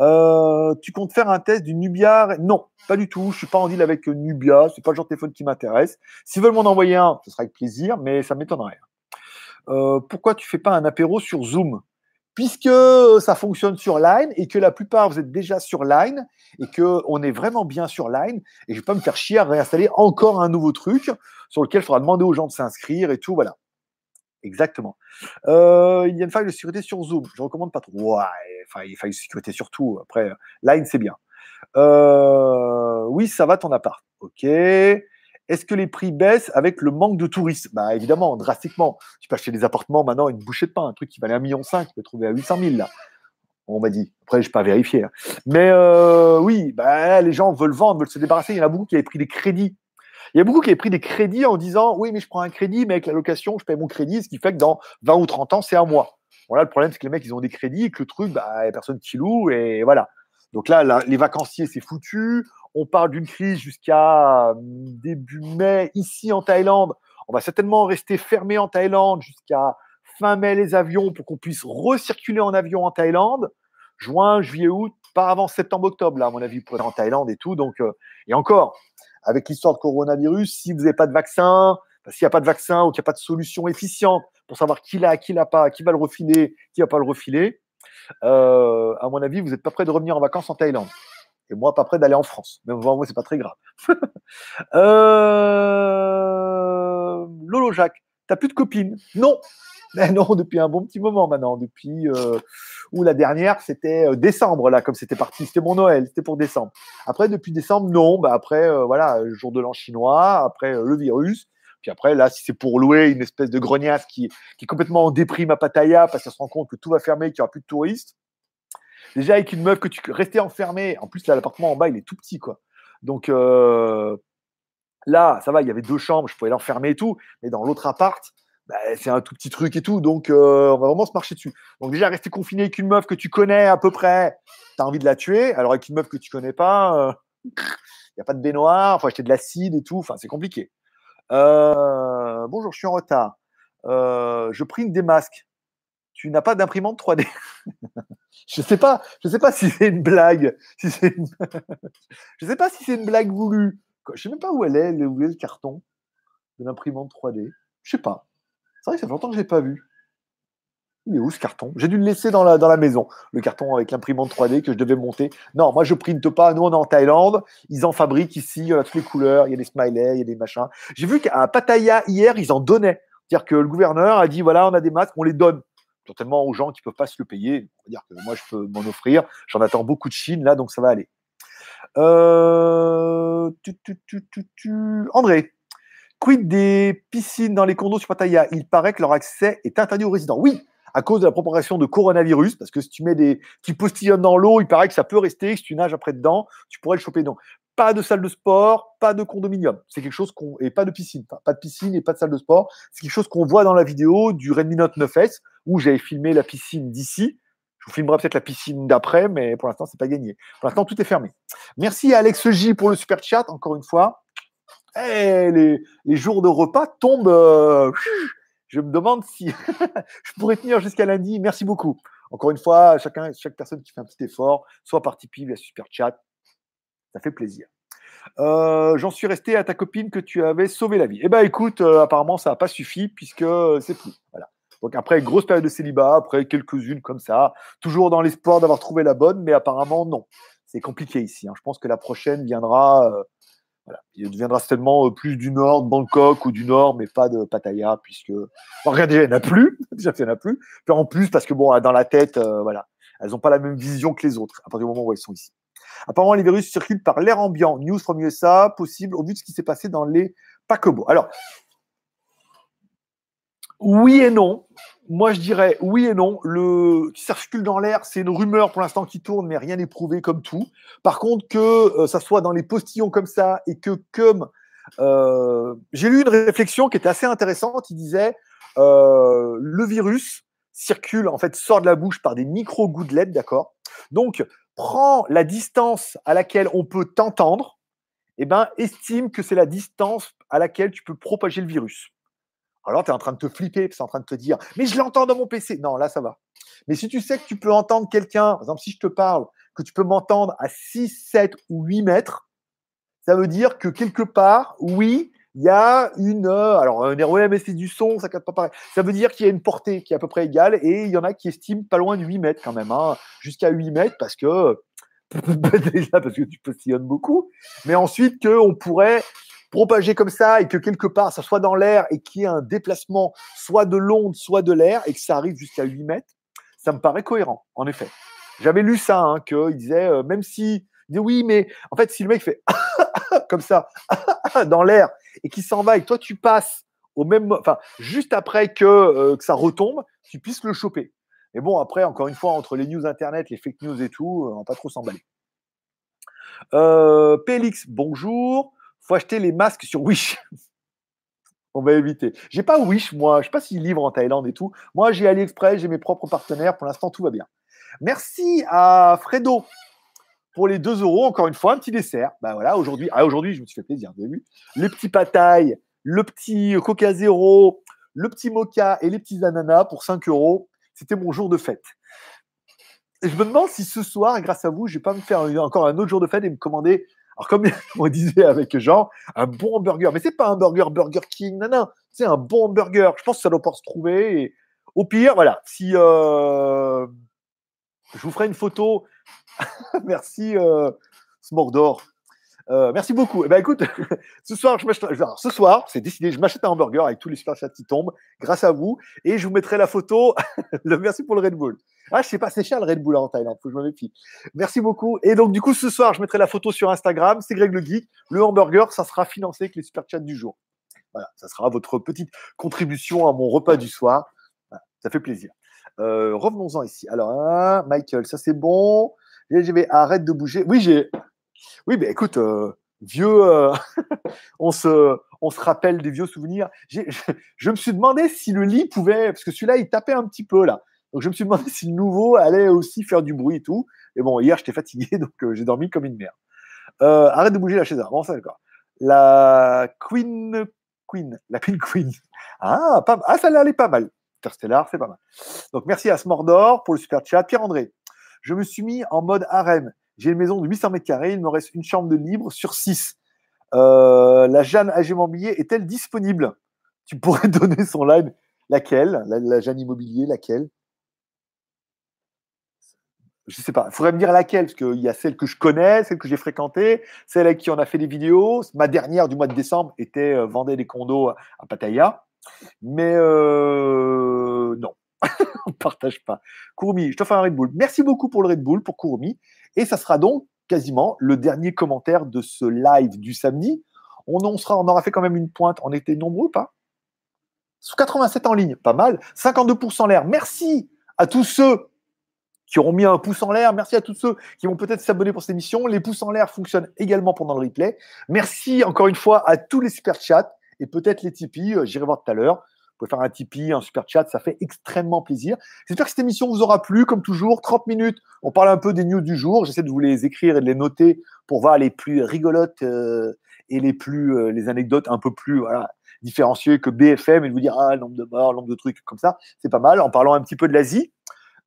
Euh, tu comptes faire un test du Nubia Non, pas du tout. Je suis pas en deal avec Nubia. C'est pas le genre de téléphone qui m'intéresse. S'ils veulent m'en envoyer un, ce sera avec plaisir, mais ça m'étonnerait. Euh, pourquoi tu fais pas un apéro sur Zoom? Puisque ça fonctionne sur Line et que la plupart vous êtes déjà sur Line et que on est vraiment bien sur Line et je vais pas me faire chier à réinstaller encore un nouveau truc sur lequel il faudra demander aux gens de s'inscrire et tout. Voilà. Exactement. Euh, il y a une faille de sécurité sur Zoom. Je recommande pas trop. Ouais, il faille de sécurité sur tout. Après, Line, c'est bien. Euh, oui, ça va ton appart. OK. Est-ce que les prix baissent avec le manque de touristes? Bah évidemment, drastiquement. Tu peux acheter des appartements maintenant, une bouchée de pain, un truc qui valait 1,5 million, tu peux trouver à 800 000 là. On m'a dit. Après, je n'ai pas vérifié. Hein. Mais euh, oui, bah, les gens veulent vendre, veulent se débarrasser. Il y en a beaucoup qui avaient pris des crédits il y a beaucoup qui avaient pris des crédits en disant oui, mais je prends un crédit, mais avec la location, je paye mon crédit, ce qui fait que dans 20 ou 30 ans, c'est à moi. Voilà, le problème, c'est que les mecs, ils ont des crédits et que le truc, bah, il n'y a personne qui loue et voilà. Donc là, les vacanciers, c'est foutu. On parle d'une crise jusqu'à hum, début mai ici en Thaïlande. On va certainement rester fermé en Thaïlande jusqu'à fin mai les avions pour qu'on puisse recirculer en avion en Thaïlande. Juin, juillet, août, pas avant septembre, octobre, là, à mon avis, pour être en Thaïlande et tout. Donc, euh, et encore, avec l'histoire de coronavirus, si vous n'avez pas de vaccin, s'il n'y a pas de vaccin ou qu'il n'y a pas de solution efficiente pour savoir qui l'a, qui l'a pas, qui va le refiler, qui va pas le refiler, euh, à mon avis, vous n'êtes pas prêt de revenir en vacances en Thaïlande. Et moi, pas prêt d'aller en France. Mais moi, c'est pas très grave. <laughs> euh... Lolo Jacques, t'as plus de copine Non, <laughs> mais non, depuis un bon petit moment maintenant. Depuis euh, ou la dernière, c'était euh, décembre là, comme c'était parti. C'était mon Noël, c'était pour décembre. Après, depuis décembre, non. Bah après, euh, voilà, jour de l'an chinois. Après le virus. Puis après, là, si c'est pour louer une espèce de grognasse qui, qui est complètement en déprime à Pattaya parce qu'elle se rend compte que tout va fermer, qu'il n'y aura plus de touristes. Déjà avec une meuf que tu restais enfermé. En plus, là, l'appartement en bas, il est tout petit, quoi. Donc là, ça va. Il y avait deux chambres, je pouvais l'enfermer et tout. Mais dans l'autre appart, bah, c'est un tout petit truc et tout, donc euh, on va vraiment se marcher dessus. Donc déjà, rester confiné avec une meuf que tu connais à peu près, tu as envie de la tuer. Alors avec une meuf que tu connais pas, il euh, n'y a pas de baignoire, il faut acheter de l'acide et tout, enfin c'est compliqué. Euh, bonjour, je suis en retard. je prime des masques. Tu n'as pas d'imprimante 3D. <laughs> je sais pas, je sais pas si c'est une blague. Si <laughs> je sais pas si c'est une blague voulue. Je sais même pas où elle est, où est le carton de l'imprimante 3D. Je sais pas. C'est vrai que ça fait longtemps que je ne l'ai pas vu. Il est où ce carton? J'ai dû le laisser dans la, dans la maison, le carton avec l'imprimante 3D que je devais monter. Non, moi je printe pas. Nous on est en Thaïlande, ils en fabriquent ici, il y a toutes les couleurs, il y a des smileys, il y a des machins. J'ai vu qu'à Pattaya hier, ils en donnaient. C'est-à-dire que le gouverneur a dit voilà, on a des masques, on les donne totalement aux gens qui ne peuvent pas se le payer. On va dire que moi je peux m'en offrir. J'en attends beaucoup de Chine là, donc ça va aller. Euh... André, Quid des piscines dans les condos sur Pattaya? Il paraît que leur accès est interdit aux résidents. Oui, à cause de la propagation de coronavirus, parce que si tu mets des qui postillonnent dans l'eau, il paraît que ça peut rester. Si tu nages après dedans, tu pourrais le choper. Donc, pas de salle de sport, pas de condominium. C'est quelque chose qu'on et pas de piscine, pas de piscine et pas de salle de sport. C'est quelque chose qu'on voit dans la vidéo du Redmi Note 9S où j'avais filmé la piscine d'ici. Je vous filmerai peut-être la piscine d'après, mais pour l'instant, c'est pas gagné. Pour l'instant, tout est fermé. Merci à Alex J pour le super chat, encore une fois. Eh, les, jours de repas tombent. Euh, je me demande si <laughs> je pourrais tenir jusqu'à lundi. Merci beaucoup. Encore une fois, chacun, chaque personne qui fait un petit effort, soit par Tipeee, via Super Chat, ça fait plaisir. Euh, j'en suis resté à ta copine que tu avais sauvé la vie. Eh ben écoute, euh, apparemment ça n'a pas suffi puisque c'est plus. Voilà. Donc après grosse période de célibat, après quelques-unes comme ça, toujours dans l'espoir d'avoir trouvé la bonne, mais apparemment non. C'est compliqué ici. Hein. Je pense que la prochaine viendra il deviendra certainement euh, plus du nord de Bangkok ou du nord, mais pas de Pattaya, puisque. Bon, regardez, il n'y en a plus. <laughs> Déjà, il n'y en a plus. Puis en plus, parce que bon, dans la tête, euh, voilà, elles n'ont pas la même vision que les autres à partir du moment où elles sont ici. Apparemment, les virus circulent par l'air ambiant. News from USA, possible au vu de ce qui s'est passé dans les paquebots. Alors, oui et non. moi, je dirais oui et non. Le qui circule dans l'air, c'est une rumeur pour l'instant qui tourne, mais rien n'est prouvé comme tout. Par contre, que euh, ça soit dans les postillons comme ça et que comme euh, j'ai lu une réflexion qui était assez intéressante, il disait euh, le virus circule en fait sort de la bouche par des micro gouttelettes, d'accord? Donc prends la distance à laquelle on peut t'entendre, et ben estime que c'est la distance à laquelle tu peux propager le virus. Alors, tu es en train de te flipper, c'est en train de te dire, mais je l'entends dans mon PC. Non, là, ça va. Mais si tu sais que tu peux entendre quelqu'un, par exemple, si je te parle, que tu peux m'entendre à 6, 7 ou 8 mètres, ça veut dire que quelque part, oui, il y a une. Euh, alors, un ROM, c'est du son, ça capte pas pareil. Ça veut dire qu'il y a une portée qui est à peu près égale et il y en a qui estiment pas loin de 8 mètres quand même, hein, jusqu'à 8 mètres parce que. <laughs> Déjà, parce que tu postillonnes beaucoup, mais ensuite qu'on pourrait propager comme ça et que quelque part ça soit dans l'air et qu'il y ait un déplacement soit de l'onde, soit de l'air et que ça arrive jusqu'à 8 mètres, ça me paraît cohérent, en effet. J'avais lu ça, hein, qu'il disait, euh, même si, il dit oui, mais en fait, si le mec fait <laughs> comme ça <laughs> dans l'air et qu'il s'en va et toi tu passes au même, enfin, juste après que, euh, que ça retombe, tu puisses le choper. Mais bon, après, encore une fois, entre les news internet, les fake news et tout, on va pas trop s'emballer. Euh, Pélix, bonjour faut acheter les masques sur Wish. <laughs> On va éviter. J'ai pas Wish, moi. Je sais pas s'ils livrent en Thaïlande et tout. Moi, j'ai AliExpress, j'ai mes propres partenaires. Pour l'instant, tout va bien. Merci à Fredo pour les 2 euros. Encore une fois, un petit dessert. Bah voilà, aujourd'hui, ah, aujourd'hui, je me suis fait plaisir. Vous avez vu Les petits patailles, le petit Coca Zéro, le petit mocha et les petits ananas pour 5 euros. C'était mon jour de fête. Je me demande si ce soir, grâce à vous, je vais pas me faire encore un autre jour de fête et me commander alors, comme <laughs> on disait avec Jean, un bon burger, mais c'est pas un burger Burger King, non, c'est un bon burger. Je pense que ça doit pas se trouver. Au pire, voilà, si euh, je vous ferai une photo, <laughs> merci euh, Smordor. Euh, merci beaucoup. Eh ben, écoute, <laughs> ce soir, je ce soir, c'est décidé, je m'achète un hamburger avec tous les super chats qui tombent, grâce à vous, et je vous mettrai la photo. <laughs> merci pour le Red Bull. Ah, je sais pas, c'est cher le Red Bull en Thaïlande, faut que je me méfie. Merci beaucoup. Et donc, du coup, ce soir, je mettrai la photo sur Instagram. C'est Greg le Geek. Le hamburger, ça sera financé avec les super chats du jour. Voilà, ça sera votre petite contribution à mon repas du soir. ça fait plaisir. Euh, revenons-en ici. Alors, hein, Michael, ça c'est bon. Arrête de bouger. Oui, j'ai oui, écoute, euh, vieux, euh, <laughs> on, se, on se rappelle des vieux souvenirs. Je, je, me suis demandé si le lit pouvait, parce que celui-là, il tapait un petit peu là. Donc je me suis demandé <laughs> si le nouveau allait aussi faire du bruit et tout. Et bon, hier, j'étais fatigué, <laughs> donc j'ai dormi comme une mère. arrête de bouger la chaise. Bon, ça, d'accord. La Queen Queen, la Queen Queen. Ah, pas, ah ça allait pas mal. Interstellar, c'est pas mal. Donc merci à Smordor pour le super chat. Pierre-André, je me suis mis en mode harem. J'ai une maison de 800 mètres carrés, il me reste une chambre de libre sur 6. Euh, la Jeanne AG Immobilier est-elle disponible? Tu pourrais <laughs> donner son live. Laquelle? La, Jeanne Immobilier, laquelle? Je sais pas, il faudrait me dire laquelle, parce qu'il y a celle que je connais, celle que j'ai fréquentée, celle avec qui on a fait des vidéos. Ma dernière du mois de décembre était euh, Vendée des condos à, Pattaya. Mais euh, non, <laughs> on ne partage pas. Courmi, je te fais un Red Bull. Merci beaucoup pour le Red Bull, pour Courmi. Et ça sera donc quasiment le dernier commentaire de ce live du samedi. On, aura fait quand même une pointe. On était nombreux, pas? 87 en ligne, pas mal. 52% en l'air. Merci à tous ceux qui auront mis un pouce en l'air. Merci à tous ceux qui vont peut-être s'abonner pour cette émission. Les pouces en l'air fonctionnent également pendant le replay. Merci encore une fois à tous les super chats et peut-être les Tipeee. Euh, j'irai voir tout à l'heure. Vous pouvez faire un Tipeee, un super chat, ça fait extrêmement plaisir. J'espère que cette émission vous aura plu, comme toujours. 30 minutes, on parle un peu des news du jour. J'essaie de vous les écrire et de les noter pour voir les plus rigolotes euh, et les plus euh, les anecdotes un peu plus différenciées que BFM et de vous dire ah, nombre de morts, nombre de trucs comme ça. C'est pas mal. En parlant un petit peu de l'Asie.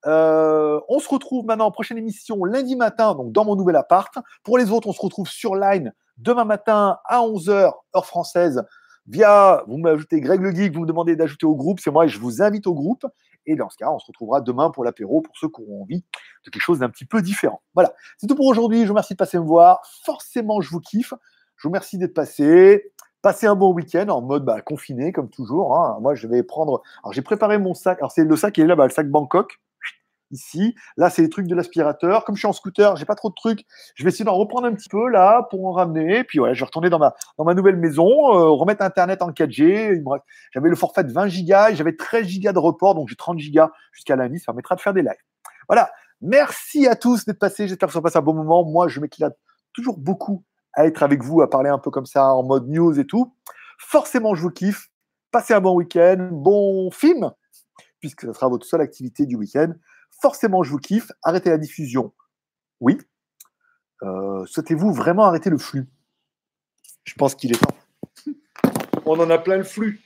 On se retrouve maintenant en prochaine émission lundi matin, donc dans mon nouvel appart. Pour les autres, on se retrouve sur Line demain matin à 11h, heure française, via, vous m'ajoutez Greg le Geek, vous me demandez d'ajouter au groupe, c'est moi et je vous invite au groupe. Et dans ce cas, on se retrouvera demain pour l'apéro pour ceux qui auront envie de quelque chose d'un petit peu différent. Voilà, c'est tout pour aujourd'hui. Je vous remercie de passer me voir. Forcément, je vous kiffe. Je vous remercie d'être passé. Passez un bon week-end en mode bah, confiné, comme toujours. Hein. Moi, je vais prendre. Alors, j'ai préparé mon sac. Alors, c'est le sac qui est là-bas, le sac Bangkok. Ici. Là, c'est les trucs de l'aspirateur. Comme je suis en scooter, j'ai pas trop de trucs. Je vais essayer d'en reprendre un petit peu là pour en ramener. Puis ouais, je vais retourner dans ma, dans ma nouvelle maison, euh, remettre Internet en 4G. J'avais le forfait de 20 gigas, j'avais 13 gigas de report, donc j'ai 30 gigas jusqu'à lundi. Ça permettra de faire des lives. Voilà. Merci à tous d'être passés. J'espère que ça passe un bon moment. Moi, je m'éclate toujours beaucoup à être avec vous, à parler un peu comme ça en mode news et tout. Forcément, je vous kiffe. Passez un bon week-end, bon film, puisque ce sera votre seule activité du week-end. Forcément, je vous kiffe. Arrêtez la diffusion. Oui. Euh, souhaitez-vous vraiment arrêter le flux? Je pense qu'il est temps. On en a plein le flux.